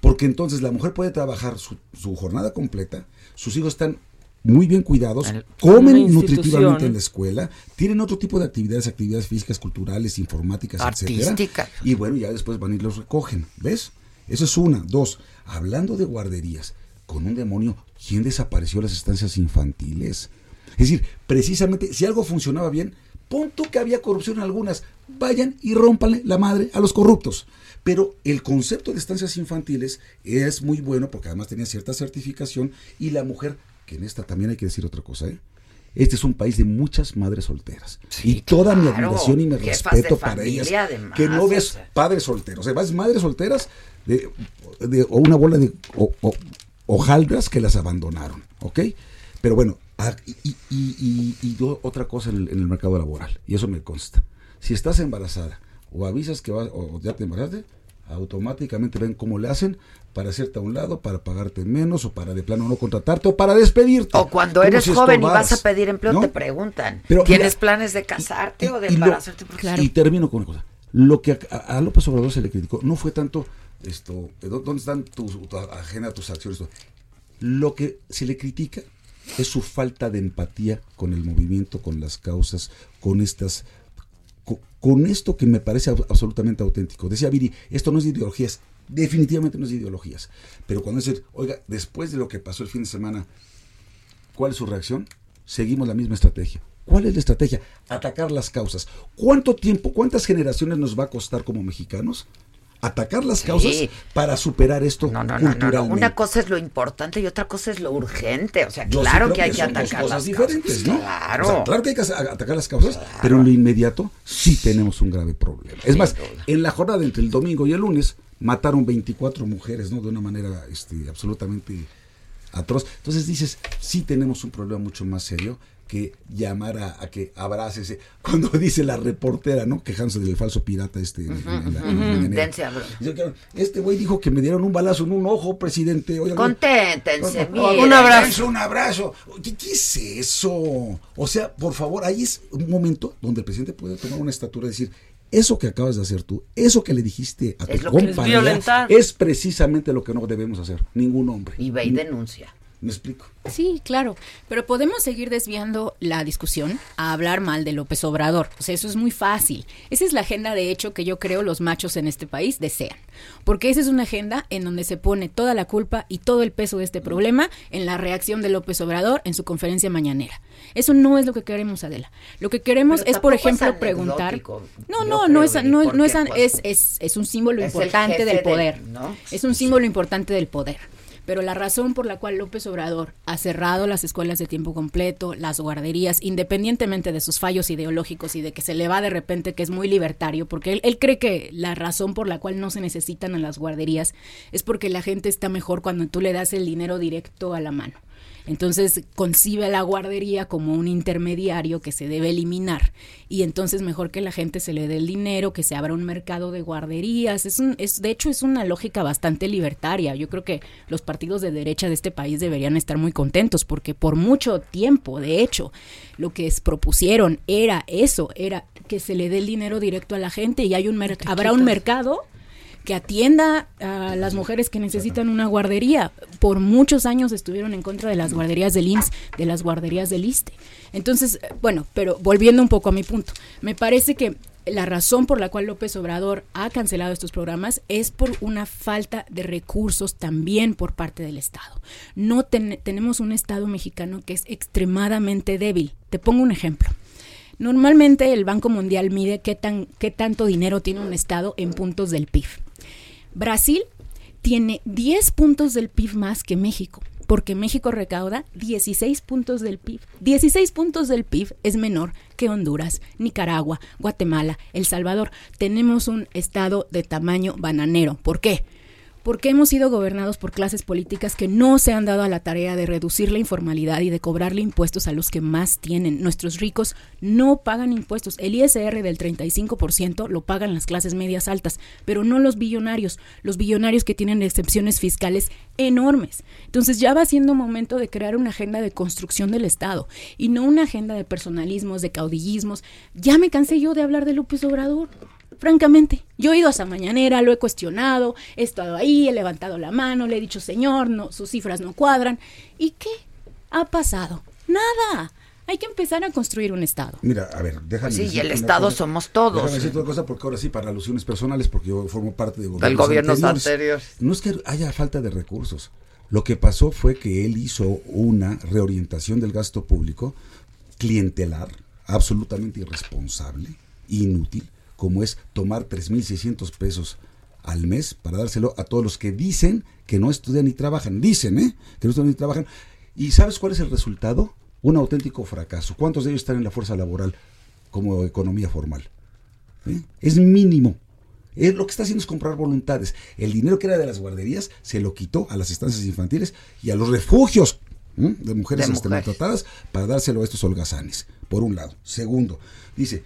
Porque entonces la mujer puede trabajar su, su jornada completa, sus hijos están muy bien cuidados, comen nutritivamente en la escuela, tienen otro tipo de actividades, actividades físicas, culturales, informáticas, etcétera. Artísticas. Y bueno, ya después van y los recogen, ¿ves? Eso es una. Dos, hablando de guarderías, con un demonio, ¿quién desapareció las estancias infantiles? Es decir, precisamente, si algo funcionaba bien, pon tú que había corrupción en algunas, vayan y rómpanle la madre a los corruptos. Pero el concepto de estancias infantiles es muy bueno porque además tenía cierta certificación y la mujer, que en esta también hay que decir otra cosa, ¿eh? Este es un país de muchas madres solteras. y toda mi admiración y mi respeto para familia, ellas. además, que no ves padres solteros. O sea, vas madres solteras de, de- o una bola de o- o- hojaldras que las abandonaron. ¿Ok? Pero bueno, ah, y, y- y- y- y otra cosa en el, en el mercado laboral, y eso me consta. Si estás embarazada o avisas que vas o ya te embarazaste, automáticamente ven cómo le hacen para hacerte a un lado, para pagarte menos o para de plano no contratarte o para despedirte. O cuando eres si joven y vas a pedir empleo, ¿no? te preguntan. Pero ¿Tienes mira, planes de casarte o de y lo- embarazarte? Y termino con una cosa. Lo que a, a López Obrador se le criticó no fue tanto esto, eh, ¿dó- ¿dónde están tus, tu agenda, tus acciones? Lo que se le critica es su falta de empatía con el movimiento, con las causas, con estas co- con esto que me parece ab- absolutamente auténtico. Decía Viri, esto no es de ideologías, definitivamente no es de ideologías. Pero cuando dice, oiga, después de lo que pasó el fin de semana, ¿cuál es su reacción? Seguimos la misma estrategia. ¿Cuál es la estrategia? Atacar las causas. ¿Cuánto tiempo, cuántas generaciones nos va a costar como mexicanos atacar las causas para superar esto No, no, no, no, culturalmente? Una cosa es lo importante y otra cosa es lo urgente. O sea, Yo claro que hay que atacar cosas las diferentes, causas. ¿no? Claro. O sea, claro que hay que atacar las causas, pero en lo inmediato sí tenemos un grave problema. Es Sin más, duda. en la jornada entre el domingo y el lunes mataron 24 mujeres, ¿no? De una manera este, absolutamente atroz. Entonces dices, sí tenemos un problema mucho más serio que llamar a, a que abraces. Cuando dice la reportera, ¿no? Quejándose del falso pirata este. en la- en la Este güey dijo que me dieron un balazo en un ojo, presidente. Conténtense. Un abrazo. Un abrazo. ¿Qué, qué es eso? O sea, por favor, ahí es un momento donde el presidente puede tomar una estatura y decir, eso que acabas de hacer tú, eso que le dijiste a Es tu es es precisamente lo que no debemos hacer, ningún hombre. Y ve y denuncia. ¿Me explico? Sí, claro, pero podemos seguir desviando la discusión a hablar mal de López Obrador. O sea, eso es muy fácil. Esa es la agenda, de hecho, que yo creo los machos en este país desean. Porque esa es una agenda en donde se pone toda la culpa y todo el peso de este problema en la reacción de López Obrador en su conferencia mañanera. Eso no es lo que queremos, Adela. Lo que queremos Pero es, por es ejemplo, preguntar... No, no, no es, no, no es, pues, es, es, es un símbolo importante jefe del del- poder. ¿no? Es un símbolo importante del poder. Pero la razón por la cual López Obrador ha cerrado las escuelas de tiempo completo, las guarderías, independientemente de sus fallos ideológicos y de que se le va de repente que es muy libertario, porque él, cree que la razón por la cual no se necesitan a las guarderías es porque la gente está mejor cuando tú le das el dinero directo a la mano. Entonces concibe a la guardería como un intermediario que se debe eliminar y entonces mejor que la gente se le dé el dinero, que se abra un mercado de guarderías. Es un, es, de hecho es una lógica bastante libertaria. Yo creo que los partidos de derecha de este país deberían estar muy contentos porque por mucho tiempo, de hecho, lo que es- propusieron era eso, era que se le dé el dinero directo a la gente y hay un habrá un mercado que atienda a las mujeres que necesitan una guardería. Por muchos años estuvieron en contra de las guarderías del IMSS, de las guarderías del ISTE. Entonces, eh, bueno, pero volviendo un poco a mi punto, me parece que la razón por la cual López Obrador ha cancelado estos programas es por una falta de recursos también por parte del Estado. No ten- tenemos un Estado mexicano que es extremadamente débil. Te pongo un ejemplo. Normalmente el Banco Mundial mide qué, tan, qué tanto dinero tiene un Estado en puntos del PIB. Brasil tiene 10 puntos del PIB más que México, porque México recauda 16 puntos del PIB. 16 puntos del PIB es menor que Honduras, Nicaragua, Guatemala, El Salvador. Tenemos un estado de tamaño bananero. ¿Por qué? Porque hemos sido gobernados por clases políticas que no se han dado a la tarea de reducir la informalidad y de cobrarle impuestos a los que más tienen. Nuestros ricos no pagan impuestos. El ISR del 35% lo pagan las clases medias altas, pero no los billonarios. Los billonarios que tienen excepciones fiscales enormes. Entonces ya va siendo momento de crear una agenda de construcción del Estado y no una agenda de personalismos, de caudillismos. Ya me cansé yo de hablar de López Obrador. Francamente, yo he ido a esa mañanera, lo he cuestionado, he estado ahí, he levantado la mano, le he dicho, señor, no, sus cifras no cuadran. ¿Y qué ha pasado? Nada. Hay que empezar a construir un Estado. Mira, a ver, déjame Sí, y el Estado cosa. somos todos. Déjame decirte una cosa, porque ahora sí, para alusiones personales, porque yo formo parte de gobiernos, gobiernos anteriores. No es que haya falta de recursos. Lo que pasó fue que él hizo una reorientación del gasto público clientelar, absolutamente irresponsable, inútil, como es tomar 3.600 pesos al mes para dárselo a todos los que dicen que no estudian ni trabajan. Dicen, ¿eh? Que no estudian ni trabajan. ¿Y sabes cuál es el resultado? Un auténtico fracaso. ¿Cuántos de ellos están en la fuerza laboral como economía formal? ¿Eh? Es mínimo. Es lo que está haciendo es comprar voluntades. El dinero que era de las guarderías se lo quitó a las estancias infantiles y a los refugios de mujeres De este, mujeres. maltratadas para dárselo a estos holgazanes, por un lado. Segundo, dice,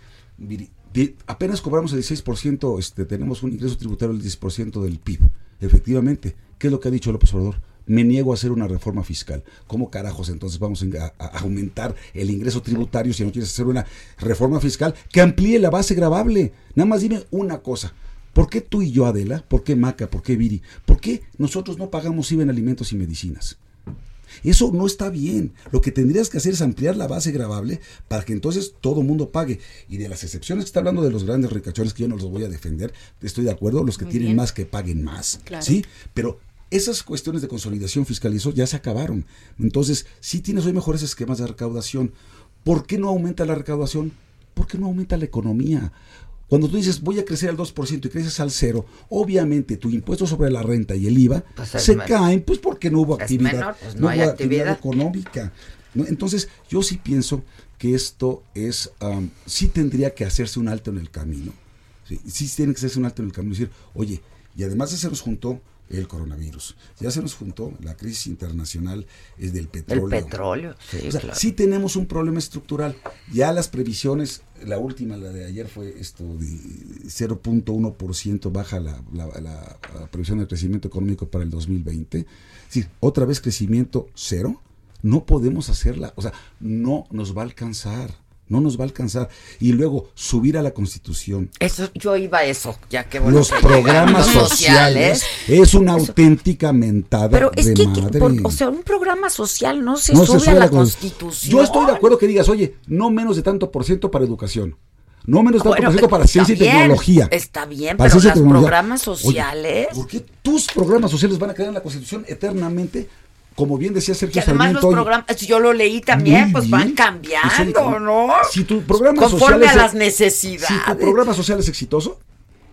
apenas cobramos el 16%, este, tenemos un ingreso tributario del 10% del PIB. Efectivamente, ¿qué es lo que ha dicho López Obrador? Me niego a hacer una reforma fiscal. ¿Cómo carajos entonces vamos a, aumentar el ingreso tributario si no quieres hacer una reforma fiscal que amplíe la base gravable? Nada más dime una cosa. ¿Por qué tú y yo, Adela? ¿Por qué Maca? ¿Por qué Viri? ¿Por qué nosotros no pagamos IVA en alimentos y medicinas? Eso no está bien. Lo que tendrías que hacer es ampliar la base gravable para que entonces todo mundo pague. Y de las excepciones que está hablando de los grandes ricachones, que yo no los voy a defender, estoy de acuerdo, los que Muy tienen bien. más que paguen más. Claro. ¿Sí? Pero esas cuestiones de consolidación fiscal y eso ya se acabaron. Entonces, si tienes hoy mejores esquemas de recaudación. ¿Por qué no aumenta la recaudación? ¿Por qué no aumenta la economía? Cuando tú dices voy a crecer al 2% y creces al 0, obviamente tu impuesto sobre la renta y el IVA Pues es se caen, pues porque no hubo es actividad, menor, pues no hay hubo actividad. económica. ¿no? Entonces, yo sí pienso que esto es, sí tendría que hacerse un alto en el camino. Sí, sí tiene que hacerse un alto en el camino decir, oye, y además se nos juntó el coronavirus, ya se nos juntó la crisis internacional es del petróleo. petróleo, sí, O sea, claro. sí tenemos un problema estructural. Ya las previsiones, la última, la de ayer fue esto de 0.1% baja la, la- la- previsión de crecimiento económico para el 2020. Es decir, otra vez crecimiento cero. No podemos hacerla, o sea, no nos va a alcanzar. No nos va a alcanzar. Y luego subir a la constitución. Eso, yo iba a eso, ya que bueno los que programas sociales es una auténtica mentada Pero es de que, madre. por- o sea, un programa social no se No sube a la con- constitución. Yo estoy de acuerdo que digas, oye, no menos de tanto por ciento para educación. No menos de tanto Bueno, por ciento para ciencia y tecnología. Está bien, Para pero los programas Oye, sociales. ¿Por qué tus programas sociales van a quedar en la Constitución eternamente? Como bien decía y Sergio además los Sarmiento. hoy, programas, yo lo leí también, pues bien. van cambiando, ¿no? Si tu programa Conforme social a es- las Si tu necesidades. programa social es exitoso,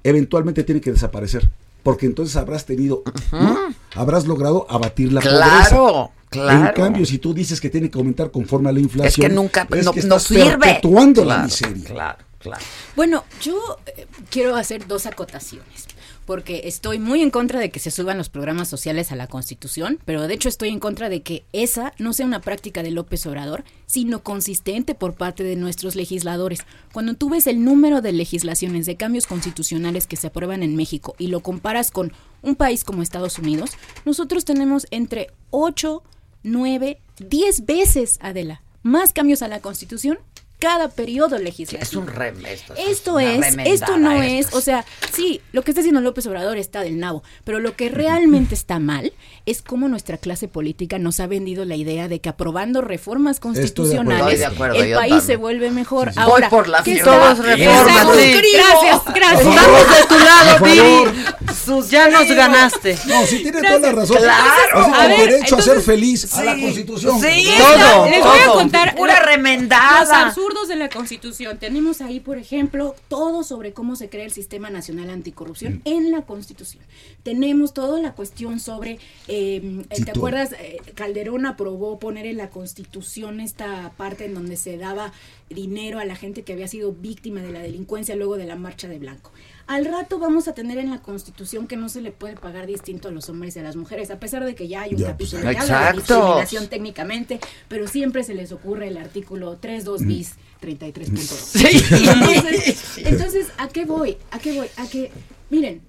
eventualmente tiene que desaparecer. Porque entonces habrás tenido, ¿no? habrás logrado abatir la Claro, pobreza. claro. En cambio, si tú dices que tiene que aumentar conforme a la inflación, es que nunca es no, que no sirve. perpetuando la Claro, miseria. Claro, claro. Bueno, yo eh, quiero hacer dos acotaciones, porque estoy muy en contra de que se suban los programas sociales a la Constitución, pero de hecho estoy en contra de que esa no sea una práctica de López Obrador, sino consistente por parte de nuestros legisladores. Cuando tú ves el número de legislaciones de cambios constitucionales que se aprueban en México y lo comparas con un país como Estados Unidos, nosotros tenemos entre 8, 9, 10 veces, Adela, más cambios a la Constitución cada periodo legislativo. Es un rem, esto, Esto es, esto no es, o sea, sí, lo que está haciendo López Obrador está del nabo, pero lo que realmente está mal es cómo nuestra clase política nos ha vendido la idea de que aprobando reformas constitucionales Estoy de acuerdo, el país también. se vuelve mejor. Sí, sí. Ahora, Voy por la ¿qué Todos reformas. Gracias, gracias. Estamos de tu lado, Viri. Ya nos ganaste. No, sí tiene toda la razón. Claro. Sea, A el ver, derecho a ser feliz a la. Constitución. Sí, Todo, les todo. voy a contar Pura remendada. Los absurdos de la Constitución. Tenemos ahí, por ejemplo, todo sobre cómo se crea el Sistema Nacional Anticorrupción en la Constitución. Tenemos toda la cuestión sobre, eh, Sí, ¿te todo. acuerdas? Eh, Calderón aprobó poner en la Constitución esta parte en donde se daba dinero a la gente que había sido víctima de la delincuencia luego de la marcha de blanco. Al rato vamos a tener en la Constitución que no se le puede pagar distinto a los hombres y a las mujeres, a pesar de que ya hay un Ya, capítulo pues, que habla de discriminación técnicamente, pero siempre se les ocurre el artículo 32 bis 33.2. Entonces, entonces, ¿a qué voy? ¿A qué voy? A que, miren,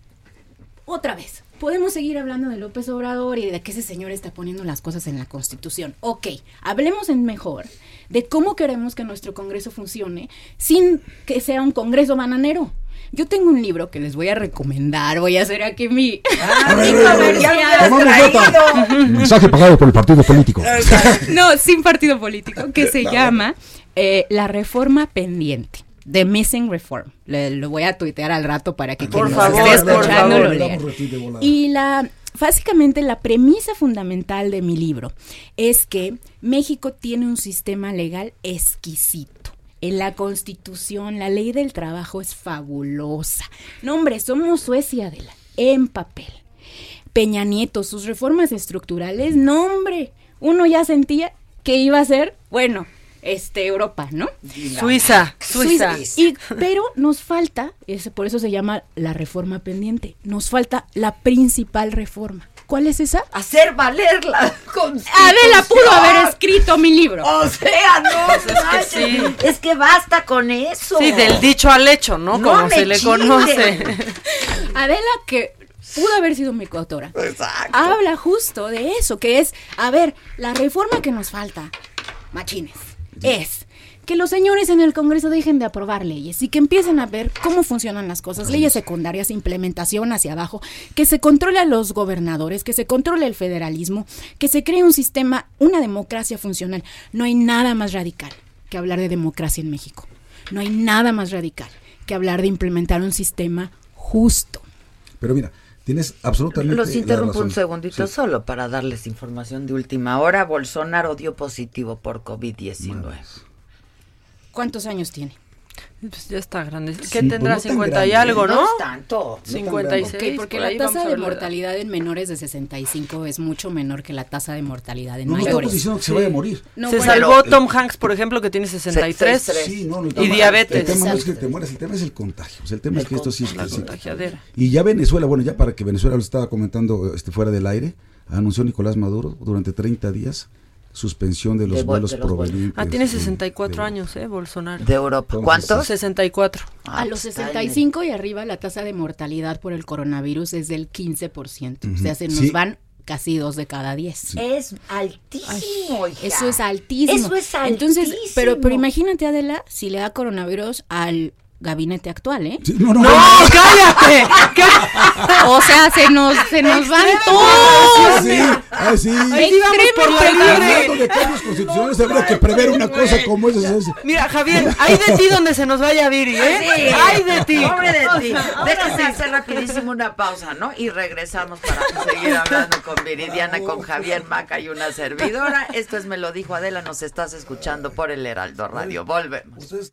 otra vez, podemos seguir hablando de López Obrador y de que ese señor está poniendo las cosas en la Constitución. Ok, hablemos en mejor de cómo queremos que nuestro Congreso funcione sin que sea un Congreso bananero. Yo tengo un libro que les voy a recomendar, voy a hacer aquí mi... Ah, mi comercial. Mensaje pagado por el partido político. No, sin partido político, que se llama eh, La Reforma Pendiente. The Missing Reform. Le, lo voy a tuitear al rato para que Por quien favor, nos esté por escuchando favor. lo lea. Y la básicamente la premisa fundamental de mi libro es que México tiene un sistema legal exquisito. En la Constitución, la ley del trabajo es fabulosa. No, hombre, somos Suecia de la en papel. Peña Nieto, sus reformas estructurales, no, hombre, uno ya sentía que iba a ser, bueno, este Europa, ¿no? Suiza, Suiza. Y, pero nos falta, ese, por eso se llama la reforma pendiente, nos falta la principal reforma. ¿Cuál es esa? Hacer valer la Constitución. Adela pudo haber escrito mi libro. O sea, no, Pues es que sí. Es que basta con eso. Sí, del dicho al hecho, ¿no? No Como me se le conoce. Adela, que pudo haber sido mi coautora, Exacto. habla justo de eso, que es, a ver, la reforma que nos falta, machines, es que los señores en el Congreso dejen de aprobar leyes y que empiecen a ver cómo funcionan las cosas, leyes secundarias, implementación hacia abajo, que se controle a los gobernadores, que se controle el federalismo, que se cree un sistema, una democracia funcional. No hay nada más radical que hablar de democracia en México. No hay nada más radical que hablar de implementar un sistema justo. Pero mira, tienes absolutamente Los la interrumpo un razón. segundito Sí. solo para darles información de última hora. Bolsonaro dio positivo por COVID-19. ¿Cuántos años tiene? Pues ya está grande. ¿Qué Sí, tendrá? pues no tan 50 y algo, ¿no? es tanto. tan 56. Ok, porque por la tasa de mortalidad en menores de 65 es mucho menor que la tasa de mortalidad en No mayores. estamos diciendo que se vaya a morir. No, se bueno, salvó Tom Hanks, por ejemplo, que tiene 63. Se- se- Sí, no, no, el Y tema- El diabetes. tema no es que Exacto. te mueras, el tema es el contagio. O sea, el tema es que esto sí es La sí. contagiadera. Y ya Venezuela, bueno, ya para que Venezuela lo estaba comentando este, fuera del aire, anunció Nicolás Maduro durante 30 días suspensión de los De vuelos de los provenientes. Ah, tiene de- 64 de- años, ¿eh? Bolsonaro. De Europa. Entonces, ¿Cuántos? 64. Ah, a los pues, el- 65 y arriba la tasa de mortalidad por el coronavirus es del 15%. O sea, se nos Sí. van casi dos de cada 10. Es altísimo, hija. Eso es altísimo. Eso es Entonces, altísimo. pero, pero imagínate, Adela, si le da coronavirus al gabinete actual, ¿eh? Sí, no, no, ¡No, cállate! O sea, se nos, se nos van todos. sí, ah, sí. Ahí sí vamos por la libre. de cambios constitucionales, habría que prever una cosa como esa. Mira, Javier, hay de ti donde se nos vaya Viri, ¿eh? Sí. ¡Ay de ti! Pobre de ti. Déjame hacer rapidísimo una pausa, ¿no? Y regresamos para seguir hablando con Viridiana, con Javier Maca y una servidora. Esto es Me lo dijo Adela, nos estás escuchando por el Heraldo Radio. Volvemos.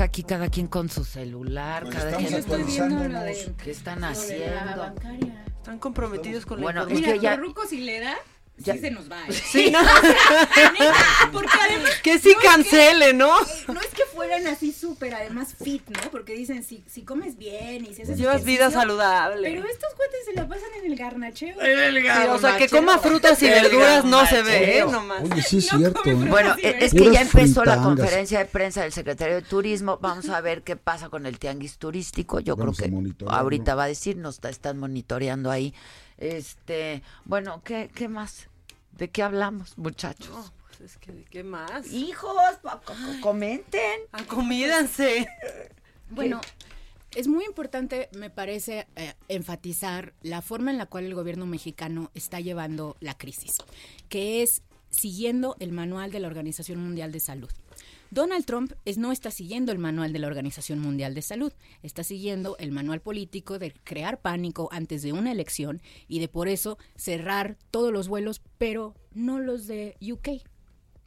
Aquí, cada quien con su celular, Pues cada quien. actualizándonos. ¿Qué están La haciendo? bancaria. Están comprometidos con la Bueno, es que ya- si le da, sí se nos va. ¿eh? Sí, no. Porque además. Que sí no es cancele, ¿no? No es que fueran así súper, además fit, ¿no? Porque dicen, si, si comes bien y si haces Llevas vida saludable. Pero estos cuates se la pasan en el garnacheo. En el Sí, o sea, que coma frutas y verduras no se ve, ¿eh? Nomás. Oye, sí es cierto. ¿eh? Bueno, eh, es que ya empezó la conferencia de prensa del secretario de Turismo. Vamos a ver qué pasa con el tianguis turístico. Yo Vamos creo que ahorita va a decir, nos está- están monitoreando ahí. Este, bueno, ¿qué, qué más? ¿De qué hablamos, muchachos? No, pues es que, ¿qué más? Hijos, comenten. Acomídanse. Bueno, es muy importante, me parece, eh, enfatizar la forma en la cual el gobierno mexicano está llevando la crisis, que es siguiendo el manual de la Organización Mundial de Salud. Donald Trump es, no está siguiendo el manual de la Organización Mundial de Salud, está siguiendo el manual político de crear pánico antes de una elección y de por eso cerrar todos los vuelos, pero no los de UK.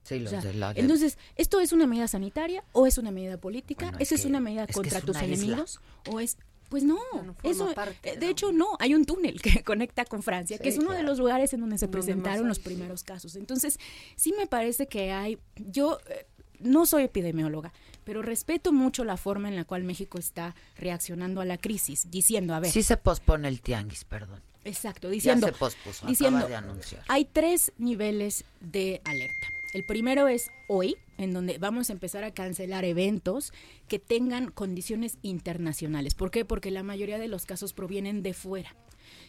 Sí, los O sea, de la- Entonces, ¿esto es una medida sanitaria o es una medida política? Bueno, es ¿Esa es que- una medida es contra tus enemigos? ¿O es.? Pues no, forma eso, parte, eh, de hecho no, hay un túnel que conecta con Francia, que es uno de los lugares en donde se presentaron los primeros casos. Entonces, sí me parece que hay, yo eh, no soy epidemióloga, pero respeto mucho la forma en la cual México está reaccionando a la crisis, diciendo, a ver, Sí se pospone el tianguis, perdón. Exacto, diciendo, ya se pospuso, diciendo acaba de anunciar. hay tres niveles de alerta. El primero es hoy, en donde vamos a empezar a cancelar eventos que tengan condiciones internacionales. ¿Por qué? Porque la mayoría de los casos provienen de fuera.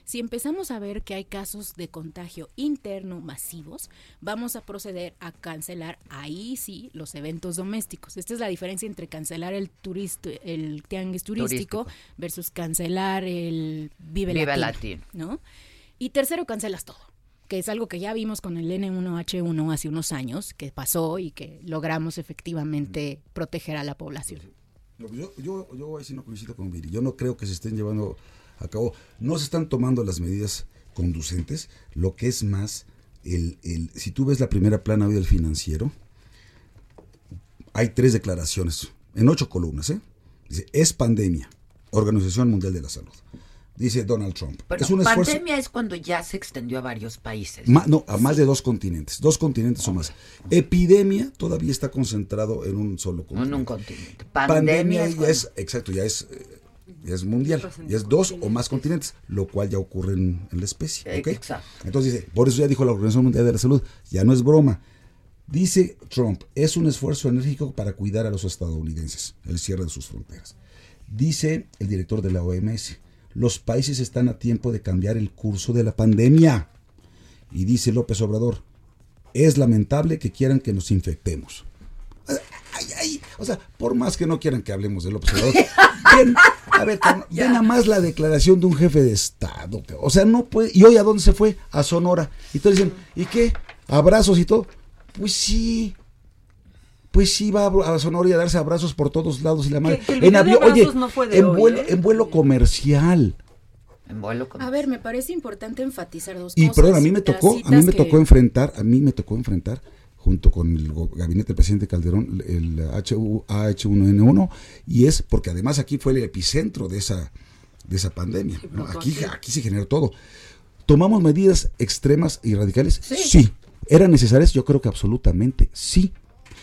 Si empezamos a ver que hay casos de contagio interno masivos, vamos a proceder a cancelar ahí sí los eventos domésticos. Esta es la diferencia entre cancelar el turist, el tianguis turístico, Turístico. versus cancelar el Vive, Vive Latino, ¿no? Y tercero, cancelas todo, que es algo que ya vimos con el N1H1 hace unos años, que pasó y que logramos efectivamente proteger a la población. No, pues yo, yo, yo ahí sí no coincido con Viri. Yo no creo que se estén llevando a cabo, no se están tomando las medidas conducentes. Lo que es más, el, el, si tú ves la primera plana hoy del financiero, hay tres declaraciones en ocho columnas. ¿eh? Dice, es pandemia, Organización Mundial de la Salud. Dice Donald Trump. Pero es un esfuerzo. pandemia es cuando ya se extendió a varios países. Ma- no, a más de dos continentes. Dos continentes o más. Epidemia todavía está concentrado en un solo continente. En un continente. Pandemia, Pandemia, es ya cuando- es, exacto, ya es, eh, es mundial. Ya es dos o más continentes, lo cual ya ocurre en, en la especie. ¿ok? Exacto. Entonces dice, por eso ya dijo la Organización Mundial de la Salud, ya no es broma. Dice Trump, es un esfuerzo enérgico para cuidar a los estadounidenses, el cierre de sus fronteras. Dice el director de la OMS, los países están a tiempo de cambiar el curso de la pandemia. Y dice López Obrador, es lamentable que quieran que nos infectemos. Ay, ay, o sea, por más que no quieran que hablemos de López Obrador, ven, a ver, ven nada más la declaración de un jefe de Estado. O sea, no puede. ¿Y hoy a dónde se fue? A Sonora. Y todos dicen, ¿y qué? ¿Abrazos y todo? Pues sí. Pues sí, va a Sonora y a darse abrazos por todos lados y la madre. que de avión- oye, abrazos no fue de en, hoy, vuelo, ¿eh? en vuelo comercial. En vuelo con- A ver, me parece importante enfatizar dos Y cosas. perdón, a mí me tocó, a mí me que- tocó enfrentar, a mí me tocó enfrentar junto con el gabinete del presidente Calderón el HU AH1N1 y es porque además aquí fue el epicentro de esa de esa pandemia. ¿no? Aquí aquí se generó todo. ¿Tomamos medidas extremas y radicales? Sí. ¿Eran necesarias? Yo creo que absolutamente sí.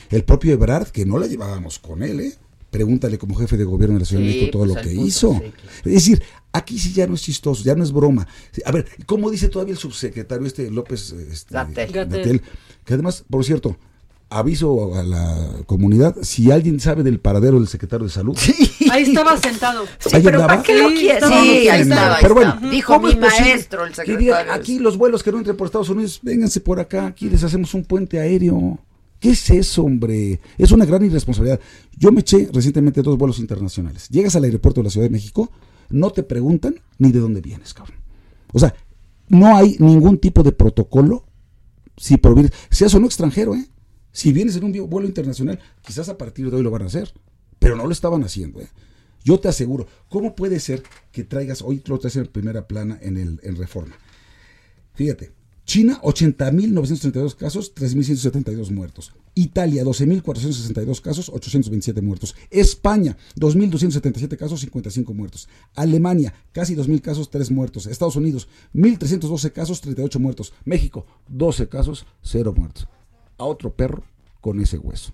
El propio Ebrard, que no la llevábamos con él, ¿eh? Pregúntale como jefe de gobierno de la Ciudad de Sí, México todo pues, lo que hizo. sí, claro. Es decir, aquí sí ya no es chistoso, ya no es broma. A ver, ¿cómo dice todavía el subsecretario este López este, Gatell. Que además, por cierto, aviso a la comunidad, si alguien sabe del paradero del secretario de salud, Ahí estaba sentado. Ahí pero andaba. ¿para qué lo Sí, quiere? estaba Sí, muy ahí bien. estaba. ahí Pero bueno, dijo ¿cómo mi maestro, el que diga, secretario. aquí los vuelos que no entren por Estados Unidos, vénganse por acá, aquí les hacemos un puente aéreo. ¿Qué es eso, hombre? Es una gran irresponsabilidad. Yo me eché recientemente dos vuelos internacionales. Llegas al aeropuerto de la Ciudad de México, no te preguntan ni de dónde vienes, cabrón. O sea, no hay ningún tipo de protocolo si provienes, seas o extranjero, ¿eh? Si vienes en un vuelo internacional, quizás a partir de hoy lo van a hacer, pero no lo estaban haciendo, ¿eh? Yo te aseguro, ¿cómo puede ser que traigas, hoy lo traes en primera plana en, el, en Reforma? Fíjate, China, 80.932 casos, 3.172 muertos. Italia, 12.462 casos, 827 muertos. España, 2.277 casos, 55 muertos. Alemania, casi 2.000 casos, 3 muertos. Estados Unidos, 1.312 casos, 38 muertos. México, 12 casos, 0 muertos. A otro perro con ese hueso.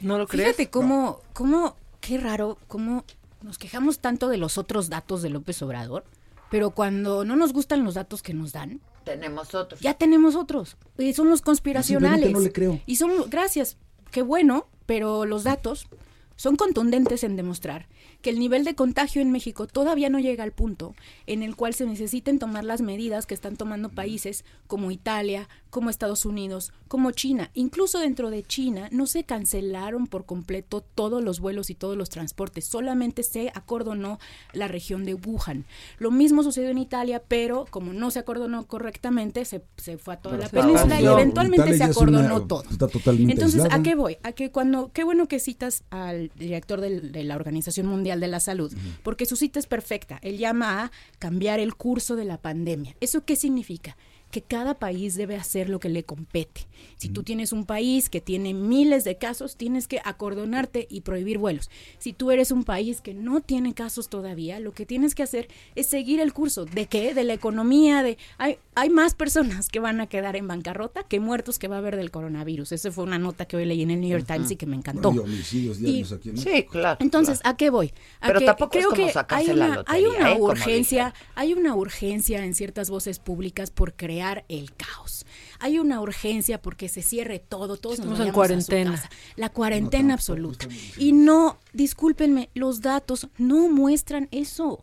¿No lo crees? Fíjate cómo, cómo, qué raro, cómo nos quejamos tanto de los otros datos de López Obrador, pero cuando no nos gustan los datos que nos dan, Tenemos otros. ya tenemos otros. Y son los conspiracionales. No le creo. Y son, gracias, qué bueno, pero los datos son contundentes en demostrar que el nivel de contagio en México todavía no llega al punto en el cual se necesiten tomar las medidas que están tomando países como Italia, como Estados Unidos, como China. Incluso dentro de China no se cancelaron por completo todos los vuelos y todos los transportes, solamente se acordonó la región de Wuhan. Lo mismo sucedió en Italia, pero como no se acordonó correctamente, se, se fue a toda la península y Italia eventualmente se acordonó una- todo. Está totalmente Entonces, aislada. ¿a qué voy? A que cuando, qué bueno que citas al director de la Organización Mundial de la Salud, porque su cita es perfecta. Él llama a cambiar el curso de la pandemia. ¿Eso qué significa? Que cada país debe hacer lo que le compete. Si tú tienes un país que tiene miles de casos, tienes que acordonarte y prohibir vuelos. Si tú eres un país que no tiene casos todavía, lo que tienes que hacer es seguir el curso. ¿De qué? De la economía, de... Hay, hay más personas que van a quedar en bancarrota que muertos que va a haber del coronavirus. Esa fue una nota que hoy leí en el New York Times y que me encantó. Bueno, y homicidios diarios aquí en Sí, claro. Entonces, ¿a qué voy? A Pero que tampoco es creo como que sacarse hay la una, lotería, hay una ¿eh? Urgencia, hay una urgencia en ciertas voces públicas por crear el caos. Hay una urgencia porque se cierre todo, todos nos Estamos en vayamos a su cuarentena. casa. La cuarentena absoluta. Y no, discúlpenme, los datos no muestran eso.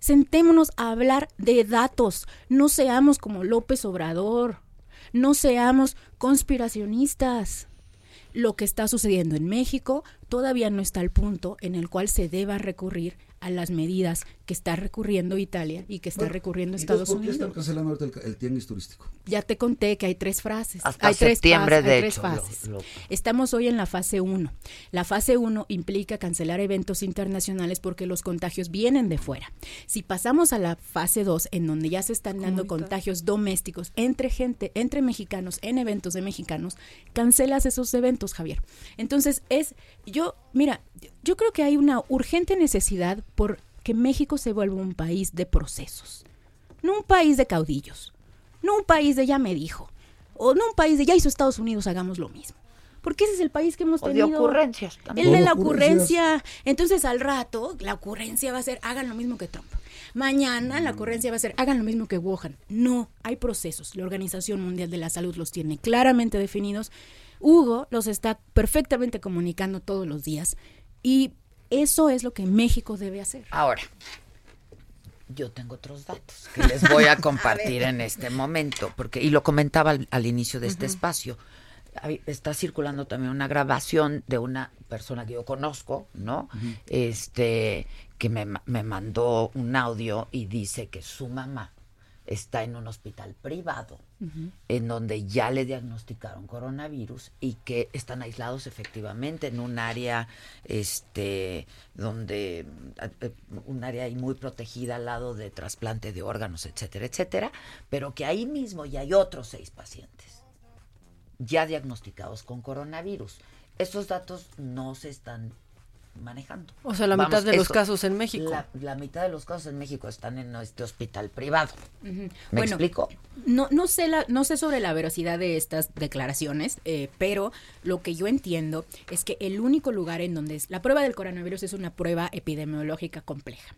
Sentémonos a hablar de datos. No seamos como López Obrador. No seamos conspiracionistas. Lo que está sucediendo en México todavía no está al punto en el cual se deba recurrir a las medidas que está recurriendo Italia y que está Bueno, recurriendo Estados ¿Por qué están Unidos. cancelando el, ca- el tianguis turístico? Ya te conté que hay tres frases. Hasta hay tres septiembre, fases, de hay tres hecho, fases. lo- Estamos hoy en la fase 1. La fase 1 implica cancelar eventos internacionales porque los contagios vienen de fuera. Si pasamos a la fase 2, en donde ya se están dando contagios domésticos entre gente, entre mexicanos, en eventos de mexicanos, cancelas esos eventos, Javier. Entonces, es, yo, mira, yo creo que hay una urgente necesidad por que México se vuelva un país de procesos, no un país de caudillos, no un país de ya me dijo, o no un país de ya hizo Estados Unidos, hagamos lo mismo. Porque ese es el país que hemos O de tenido. ocurrencias también. El de la ocurrencia. Entonces, al rato, la ocurrencia va a ser, hagan lo mismo que Trump. Mañana, Mm. la ocurrencia va a ser, hagan lo mismo que Wuhan. No, hay procesos. La Organización Mundial de la Salud los tiene claramente definidos. Hugo los está perfectamente comunicando todos los días. Y eso es lo que México debe hacer. Ahora, yo tengo otros datos que les voy a compartir en este momento, porque y lo comentaba al, al inicio de este espacio. Hay- Está circulando también una grabación de una persona que yo conozco, ¿no? Este que me, me mandó un audio y dice que su mamá está en un hospital privado en donde ya le diagnosticaron coronavirus y que están aislados efectivamente en un área este donde eh, un área muy protegida al lado de trasplante de órganos, etcétera, etcétera, pero que ahí mismo ya hay otros seis pacientes ya diagnosticados con coronavirus. Estos datos no se están manejando. O sea, la Vamos, mitad de los casos en México. La, la mitad de los casos en México están en este hospital privado. ¿Me Bueno, explico? No, no, sé la, no sé sobre la veracidad de estas declaraciones, eh, pero lo que yo entiendo es que el único lugar en donde es, la prueba del coronavirus es una prueba epidemiológica compleja.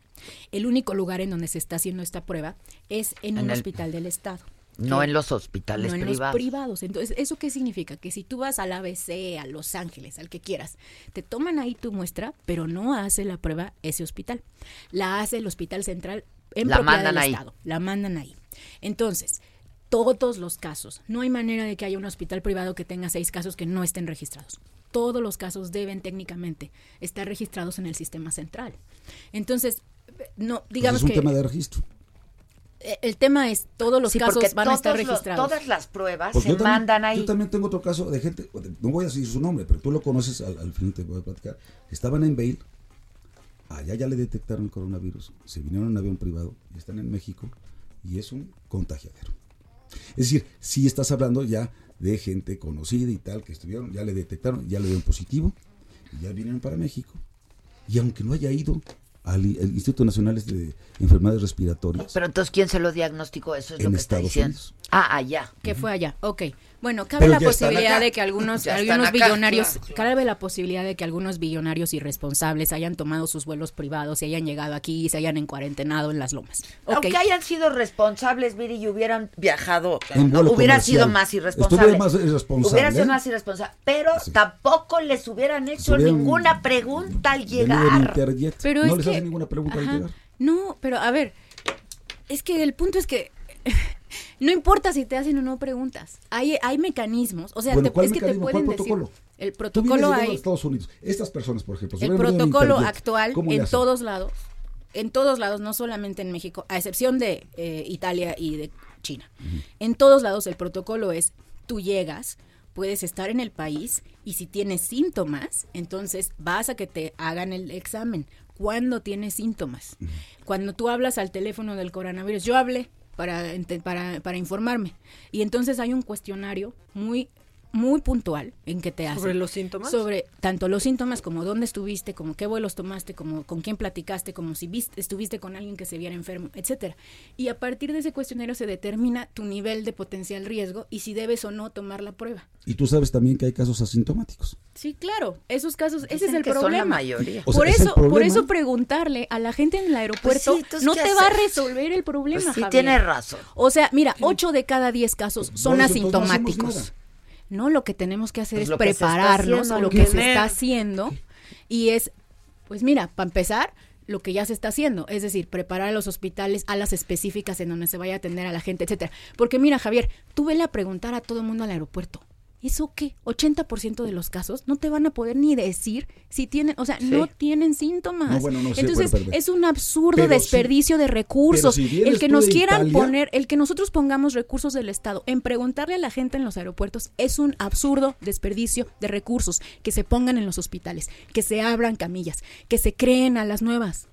El único lugar en donde se está haciendo esta prueba es en, En un el- hospital del Estado. No en los hospitales no en privados. los privados. Entonces, ¿eso qué significa? Que si tú vas al ABC, a Los Ángeles, al que quieras, te toman ahí tu muestra, pero no hace la prueba ese hospital. La hace el Hospital Central en La propiedad mandan del ahí. Estado. La mandan ahí. Entonces, todos los casos, no hay manera de que haya un hospital privado que tenga seis casos que no estén registrados. Todos los casos deben técnicamente estar registrados en el sistema central. Entonces, no, digamos Pues es un que tema de registro. Eh, el tema es todos los Sí, casos van a estar los- registrados. todas las pruebas Porque se también- mandan ahí. Yo también tengo otro caso de gente, no voy a decir su nombre, pero tú lo conoces, al, al final te voy a platicar. Estaban en Bale, allá ya le detectaron el coronavirus, se vinieron en avión privado y están en México y es un contagiadero. Es decir, si estás hablando ya de gente conocida y tal, que estuvieron, ya le detectaron, ya le dieron positivo, y ya vinieron para México. Y aunque no haya ido al, Instituto Nacional de Enfermedades Respiratorias, Pero entonces, ¿quién se lo diagnosticó? Eso es lo En que está Estados diciendo. Unidos. Ah, allá. que fue allá. Ok. Bueno, cabe Pero la posibilidad de que algunos, Ya algunos acá, billonarios, claro. cabe la posibilidad de que algunos billonarios irresponsables hayan tomado sus vuelos privados y hayan llegado aquí y se hayan encuarentenado en las lomas. Aunque hayan sido responsables, Viri, y hubieran viajado, En no, vuelo hubiera comercial. sido más irresponsable. Más irresponsable. Hubiera sido más irresponsable. Pero tampoco les hubieran hecho hubieran ninguna pregunta al llegar. Interjet. Pero no es les que- hacen ninguna pregunta al llegar. No, pero a ver, es que el punto es que no importa si te hacen o no preguntas. Hay, hay mecanismos, o sea, Bueno, te- ¿cuál es que te pueden ¿Cuál decir. El protocolo hay. Estados Unidos. Estas personas, por ejemplo, El protocolo actual ¿cómo le en todos lados, en todos lados, no solamente en México, a excepción de eh, Italia y de China. En todos lados el protocolo es, tú llegas, puedes estar en el país y si tienes síntomas, entonces vas a que te hagan el examen. ¿Cuándo tienes síntomas? Cuando tú hablas al teléfono del coronavirus, yo hablé para, para, para informarme. Y entonces hay un cuestionario muy muy puntual en que te hace ¿Sobre los síntomas? sobre tanto los síntomas como dónde estuviste, como qué vuelos tomaste, como con quién platicaste, como si viste, estuviste con alguien que se viera enfermo, etcétera. Y a partir de ese cuestionario se determina tu nivel de potencial riesgo y si debes o no tomar la prueba. Y tú sabes también que hay casos asintomáticos. Sí, claro, esos casos, ese es el que son la problema. mayoría. O sea, por es el eso, por problema. eso preguntarle a la gente en el aeropuerto Pues sí, no ¿qué te va a resolver el problema. Pues sí, Javier. tiene razón. O sea, mira, 8 de cada 10 casos son no asintomáticos. No, lo que tenemos que hacer Pues es lo que se está prepararnos haciendo, a lo que se está haciendo y es, pues mira, para empezar, lo que ya se está haciendo, es decir, preparar a los hospitales a las específicas en donde se vaya a atender a la gente, etcétera. Porque mira, Javier, tú vele a preguntar a todo el mundo al aeropuerto. ¿Eso qué? 80% de los casos no te van a poder ni decir si tienen, o sea, Sí. no tienen síntomas. No, bueno, no Entonces, es un absurdo Pero desperdicio de recursos. si el que nos quieran Italia- poner, el que nosotros pongamos recursos del Estado en preguntarle a la gente en los aeropuertos es un absurdo desperdicio de recursos que se pongan en los hospitales, que se abran camillas, que se creen a las nuevas.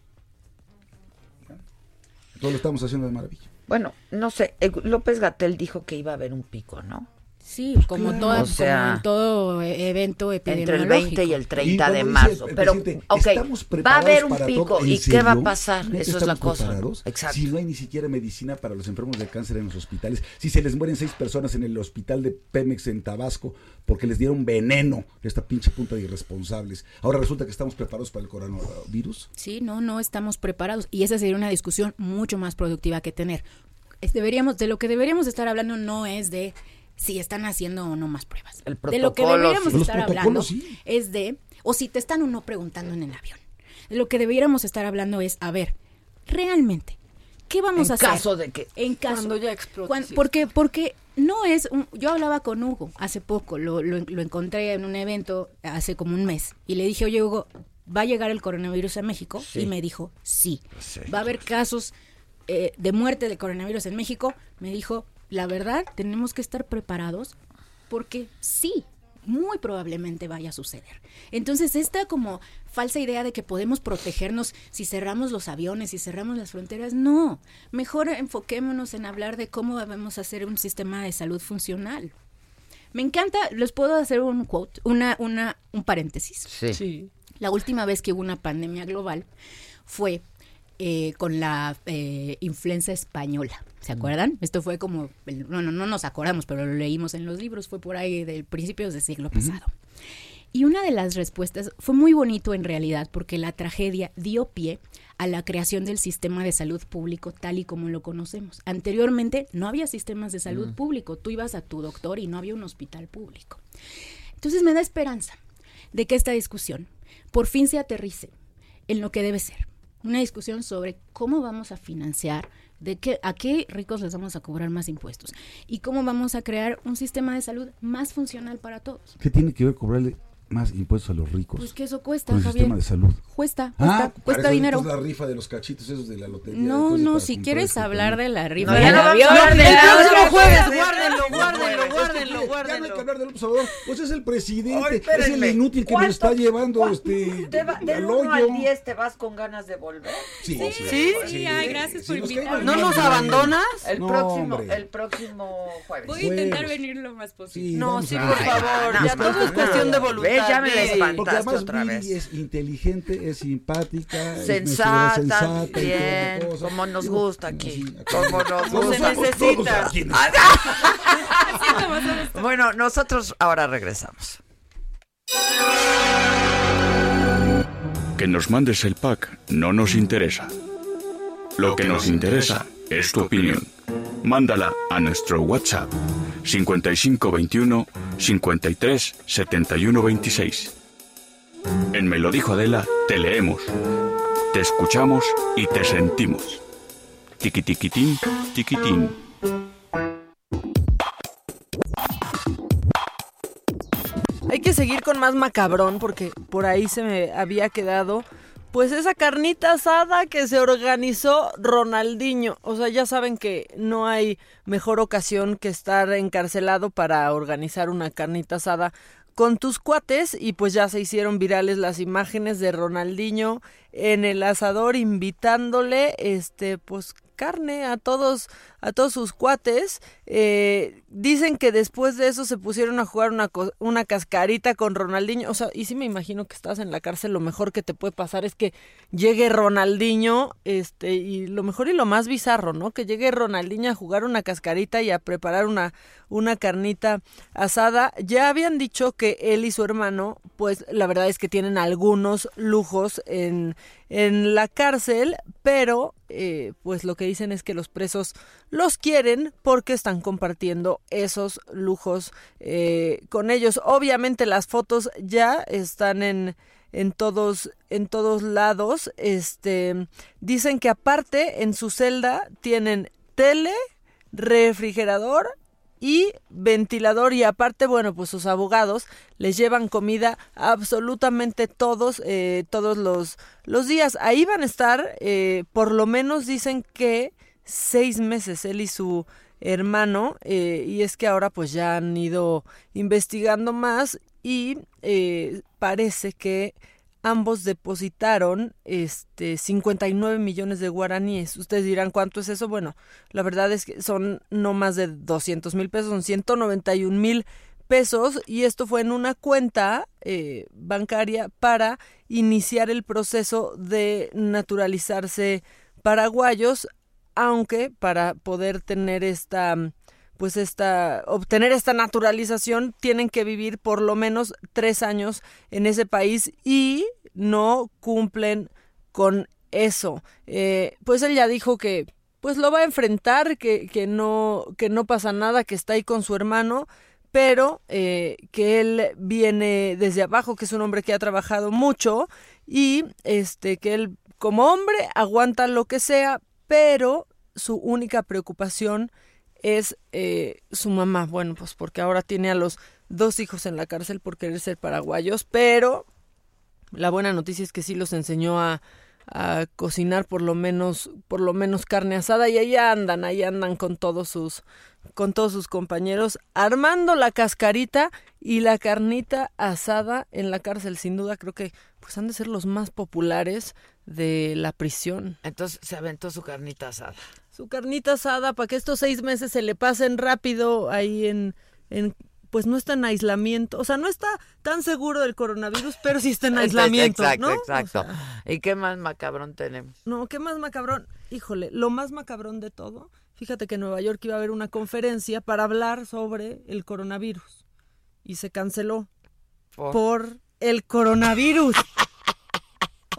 Todo lo estamos haciendo de maravilla. Bueno, no sé, eh, López Gatel dijo que iba a haber un pico, ¿no? Sí, como, Claro. toda- O sea, como en todo eh, evento Entre epidemiológico. el 20 y el 30 Y de marzo. dice el Pero, presidente, ok, estamos va a haber un pico. todo. ¿En ¿Y qué va a pasar? ¿Neta Eso es la cosa. Exacto. Si no hay ni siquiera medicina para los enfermos de cáncer en los hospitales, si se les mueren seis personas en el hospital de Pemex en Tabasco porque les dieron veneno, esta pinche punta de irresponsables. Ahora resulta que estamos preparados para el coronavirus. Sí, no, no estamos preparados. Y esa sería una discusión mucho más productiva que tener. Deberíamos, de lo que deberíamos estar hablando no es de si están haciendo o no más pruebas. El de lo que deberíamos sí. Estar hablando sí. es de, o si te están o no preguntando en el avión. De lo que deberíamos estar hablando es, a ver, realmente, ¿qué vamos En a hacer? caso de que- En caso. Cuando ya explote, porque, porque no es, un- yo hablaba con Hugo hace poco, lo, lo, lo encontré en un evento hace como un mes, y le dije, oye Hugo, ¿va a llegar el coronavirus a México? Sí. Y me dijo, sí. Sí, ¿Va a haber casos eh, de muerte de coronavirus en México? Me dijo, la verdad, tenemos que estar preparados porque sí, muy probablemente vaya a suceder. Entonces, esta como falsa idea de que podemos protegernos si cerramos los aviones, si cerramos las fronteras, no. Mejor enfoquémonos en hablar de cómo debemos hacer un sistema de salud funcional. Me encanta, les puedo hacer un quote, una, una, un paréntesis. Sí. Sí. La última vez que hubo una pandemia global fue eh, con la eh, influenza española. ¿Se acuerdan? Esto fue como, el- bueno, no nos acordamos, pero lo leímos en los libros, fue por ahí del principios del siglo pasado. Y una de las respuestas fue muy bonito en realidad porque la tragedia dio pie a la creación del sistema de salud público tal y como lo conocemos. Anteriormente no había sistemas de salud público, tú ibas a tu doctor y no había un hospital público. Entonces me da esperanza de que esta discusión por fin se aterrice en lo que debe ser. Una discusión sobre cómo vamos a financiar, de qué, a qué ricos les vamos a cobrar más impuestos y cómo vamos a crear un sistema de salud más funcional para todos. ¿Qué tiene que ver cobrarle más impuestos a los ricos. Pues que eso cuesta, con el Javier. sistema de salud. Cuesta, Ah, cuesta, para cuesta dinero. entonces la rifa de los cachitos esos de la lotería. No, no, si quieres hablar de la rifa No, del ya no vamos a avión. de el la próximo jueves, guárdenlo, guárdenlo, Es que guárdenlo, Ya no hay guárdenlo. que hablar de López Obrador. Pues es el presidente, Ay, es el inútil que nos ¿Cuánto- está llevando este, Te va- Del al 1 hoyo. al 10 te vas con ganas de volver. Sí, Sí, sí, sí, ay, gracias por invitarme. ¿No nos abandonas? El No, próximo, el próximo jueves. Voy a intentar venir lo más posible. No, sí, por favor. no, Ya no, todo es no, cuestión de no. voluntad. Ve, ya me la Viri. espantaste Porque además otra Viri vez. es inteligente, es simpática, es Sensata, sensata y toda bien, como nos gusta aquí, como nos gusta. necesita. en- Bueno, nosotros ahora regresamos. Que nos mandes el pack no nos interesa. Lo que nos interesa es tu opinión. Mándala a nuestro WhatsApp 5521 53 71 26. En Me lo dijo Adela te leemos, te escuchamos y te sentimos. Tiqui tiquitín, tiquitín. Hay que seguir con más macabrón porque por ahí se me había quedado pues esa carnita asada que se organizó Ronaldinho. O sea, ya saben que no hay mejor ocasión que estar encarcelado para organizar una carnita asada con tus cuates y pues ya se hicieron virales las imágenes de Ronaldinho en el asador invitándole este pues carne a todos a todos sus cuates Eh, dicen que después de eso se pusieron a jugar una, una cascarita con Ronaldinho. O sea y sí me imagino que estás en la cárcel lo mejor que te puede pasar es que llegue Ronaldinho este y lo mejor y lo más bizarro no que llegue Ronaldinho a jugar una cascarita y a preparar una una carnita asada. Ya habían dicho que él y su hermano pues la verdad es que tienen algunos lujos en en la cárcel, pero eh, pues lo que dicen es que los presos los quieren porque están compartiendo esos lujos eh, con ellos. Obviamente las fotos ya están en en todos en todos lados. Este dicen que aparte en su celda tienen tele, refrigerador y ventilador y aparte bueno pues sus abogados les llevan comida absolutamente todos eh, todos los los días ahí van a estar eh, por lo menos dicen que seis meses él y su hermano eh, y es que ahora pues ya han ido investigando más y eh, parece que ambos depositaron este 59 millones de guaraníes. Ustedes dirán cuánto es eso. Bueno, la verdad es que son no más de 200 mil pesos, son 191 mil pesos y esto fue en una cuenta eh, bancaria para iniciar el proceso de naturalizarse paraguayos, aunque para poder tener esta pues esta obtener esta naturalización tienen que vivir por lo menos tres años en ese país y no cumplen con eso. Eh, pues él ya dijo que pues lo va a enfrentar, que, que no que no pasa nada, que está ahí con su hermano, pero eh, que él viene desde abajo, que es un hombre que ha trabajado mucho y este que él como hombre aguanta lo que sea, pero su única preocupación es eh, su mamá. Bueno, pues porque ahora tiene a los dos hijos en la cárcel por querer ser paraguayos, pero la buena noticia es que sí los enseñó a, a cocinar por lo menos por lo menos carne asada y ahí andan, ahí andan con todos sus con todos sus compañeros armando la cascarita y la carnita asada en la cárcel. Sin duda creo que pues han de ser los más populares de la prisión. Entonces se aventó su carnita asada. Su carnita asada para que estos seis meses se le pasen rápido ahí en, en pues no está en aislamiento, o sea, no está tan seguro del coronavirus, pero sí está en aislamiento, exacto, ¿no? Exacto, sea, ¿Y qué más macabrón tenemos? no, ¿qué más macabrón? Híjole, lo más macabrón de todo, fíjate que en Nueva York iba a haber una conferencia para hablar sobre el coronavirus y se canceló Por- por el coronavirus.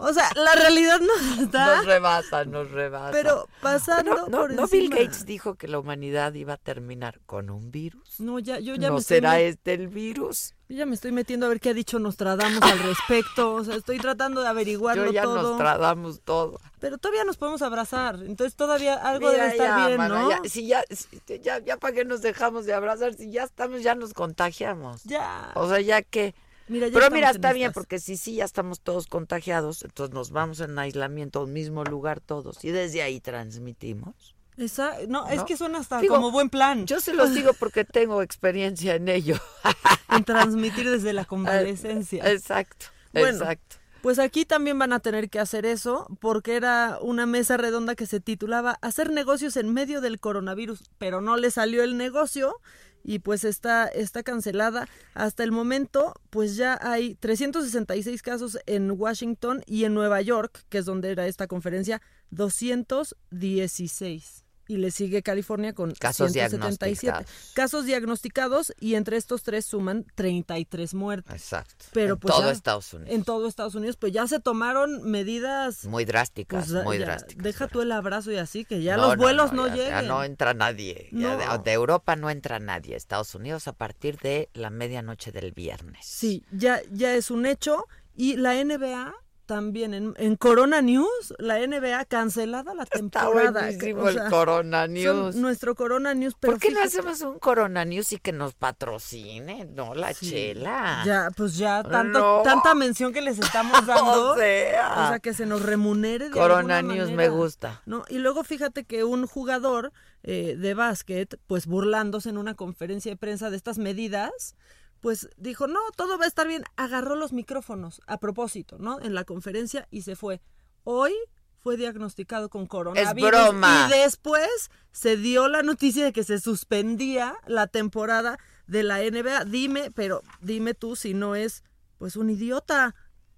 O sea, la realidad no está. Nos rebasa, nos rebasa. Pero pasando no, no, por no Bill. Gates dijo que la humanidad iba a terminar con un virus. No, ya, yo ya ¿No me estoy será este el virus? Yo ya me estoy metiendo a ver qué ha dicho Nostradamus al respecto. O sea, estoy tratando de averiguarlo Yo ya todo. nos tratamos todo. Pero todavía nos podemos abrazar. Entonces todavía algo Mira, debe estar ya, bien, mana, ¿no? ya, si ya, si- ya, ya para qué nos dejamos de abrazar, si ya estamos, ya nos contagiamos. Ya. O sea, ya que, Mira, Pero mira, está bien, estas. porque si sí ya estamos todos contagiados, entonces nos vamos en aislamiento a un mismo lugar todos y desde ahí transmitimos. Esa- no, es que suena hasta Digo, como buen plan. Yo se los digo porque tengo experiencia en ello. en transmitir desde la convalescencia. Exacto, Bueno, exacto. Pues aquí también van a tener que hacer eso, porque era una mesa redonda que se titulaba Hacer negocios en medio del coronavirus, pero no le salió el negocio y pues está, está cancelada. Hasta el momento, pues ya hay 366 casos en Washington y en Nueva York, que es donde era esta conferencia, 216. Y le sigue California con Casos 177 diagnosticados. casos diagnosticados y entre estos tres suman 33 muertes. Exacto. Pero en pues todo ya- Estados Unidos. En todo Estados Unidos, pues ya se tomaron medidas. Muy drásticas, pues, muy ya, drásticas. Deja tú el abrazo y así, que ya No, los no, vuelos no, ya- ya lleguen. no entra nadie. Ya No. de, de Europa no entra nadie. Estados Unidos a partir de la medianoche del viernes. Sí, ya, ya es un hecho. Y la NBA también, en, en Corona News, la NBA cancelada la temporada. buenísimo O el Corona News. Nuestro Corona News. Pero ¿Por qué no hacemos un Corona News y que nos patrocine? No, la Sí. chela. Ya, pues ya tanto, No. tanta mención que les estamos dando. O sea. o sea, que se nos remunere de Corona News me gusta. No, y luego fíjate que un jugador eh, de básquet, pues burlándose en una conferencia de prensa de estas medidas, pues dijo, no, todo va a estar bien. Agarró los micrófonos a propósito, ¿no? En la conferencia y se fue. Hoy fue diagnosticado con coronavirus. broma. Y después se dio la noticia de que se suspendía la temporada de la NBA. Dime, pero dime tú si no es, pues, un idiota.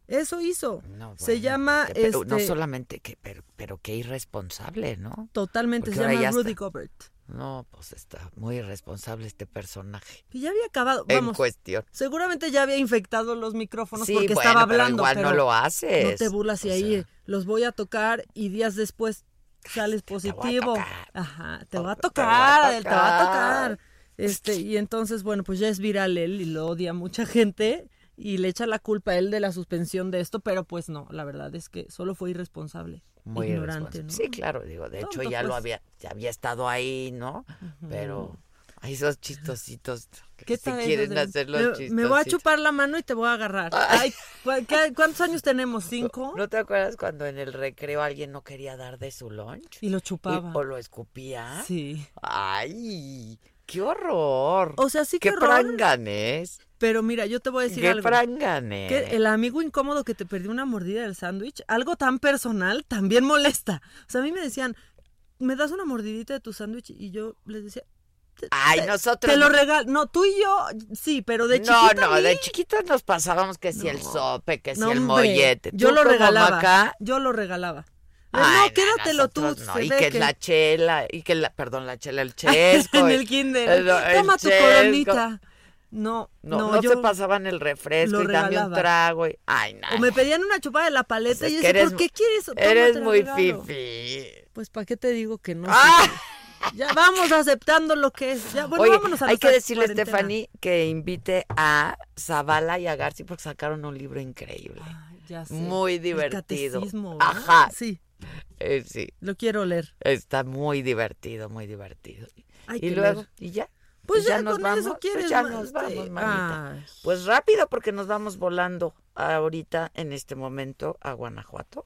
Eso hizo. No, se llama, que- pero no este, solamente que, pero, pero qué irresponsable, ¿no? totalmente, Porque se llama Rudy está- Gobert. No, pues está muy irresponsable este personaje. Y ya había acabado. En Vamos, cuestión. seguramente ya había infectado los micrófonos Sí, porque bueno, estaba pero hablando. igual no pero lo haces. No te burlas y O ahí sea. los voy a tocar y días después sales positivo. Ajá, te va a Te tocar, va a Adel, te va a tocar. tocar. Este, y entonces, bueno, pues ya es viral él y lo odia mucha gente y le echa la culpa a él de la suspensión de esto, pero pues no, la verdad es que solo fue irresponsable, Muy ignorante. Sí, claro, digo, de hecho ya lo pues. había, ya había estado ahí, ¿no? Pero hay esos chistositos que ¿Qué eso quieren hacer los me, chistositos. me voy a chupar la mano y te voy a agarrar. Ay, ¿cu- qué- ¿Cuántos años tenemos? ¿Cinco? ¿No te acuerdas cuando en el recreo alguien no quería dar de su lunch? Y lo chupaba. Y- o lo escupía. Sí. Ay, qué horror. O sea, sí que qué horror. pranganes. Pero mira, yo te voy a decir algo. pranganes. Que el amigo incómodo que te perdió una mordida del sándwich, algo tan personal, también molesta. O sea, a mí me decían, ¿me das una mordidita de tu sándwich? Y yo les decía, Ay, nosotros. te lo regalo. No, tú y yo, sí, pero de no, chiquita. no, mí- de chiquitos nos pasábamos que si el sope, que si No, el mollete. Yo lo regalaba. Yo lo regalaba. Ay, no, quédatelo tú. no, se y ve que, la chela, y que la, perdón, la chela, el chesco. en el kinder. el- el Toma tu chesco. coronita. No, No, no, no, yo se pasaban el refresco y dame un trago. Y, ay, no. O me pedían una chupada de la paleta Es y yo decía, ¿por qué quieres? Eres muy fifi. Pues, ¿para qué te digo que no? ¡Ah! Ya vamos aceptando lo que es. Ya, bueno, Oye, vámonos a hay que decirle a. Stephanie que invite a Zavala y a Garci porque sacaron un libro increíble. Ya sé. Muy divertido. Ajá. Sí, Eh, sí. lo quiero leer. Está muy divertido, muy divertido. Hay y que luego, leer. y ya. Pues ya nos con vamos. eso pues quieres ya más, nos vamos, sí. manita. Ay. Pues rápido porque nos vamos volando ahorita en este momento a Guanajuato.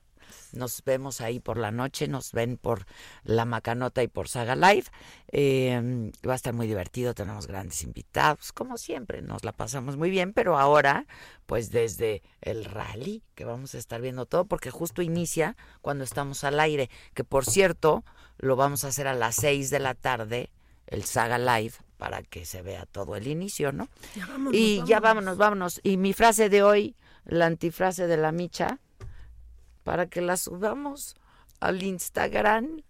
Nos vemos ahí por la noche, nos ven por La Macanota y por Saga Live. Eh, va a estar muy divertido, tenemos grandes invitados, como siempre, nos la pasamos muy bien, pero ahora, pues desde el rally, que vamos a estar viendo todo, porque justo inicia cuando estamos al aire, que por cierto, lo vamos a hacer a las 6 de la tarde, el Saga Live, para que se vea todo el inicio, ¿no? Ya vámonos, y ya vámonos, vámonos. Y mi frase de hoy, la antifrase de la micha, para que la subamos al Instagram.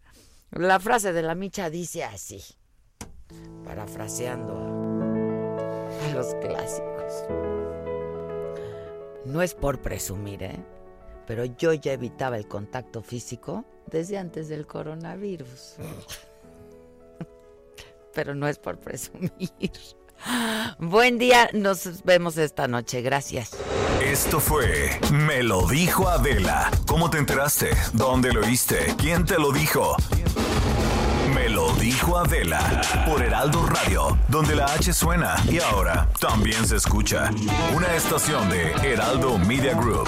La frase de la micha dice así, parafraseando a, a los clásicos. No es por presumir, ¿eh? Pero yo ya evitaba el contacto físico desde antes del coronavirus. Pero no es por presumir. Buen día, nos vemos esta noche, gracias. Esto fue Me lo dijo Adela. ¿Cómo te enteraste? ¿Dónde lo oíste? ¿Quién te lo dijo? Me lo dijo Adela por Heraldo Radio, donde la H suena y ahora también se escucha. Una estación de Heraldo Media Group.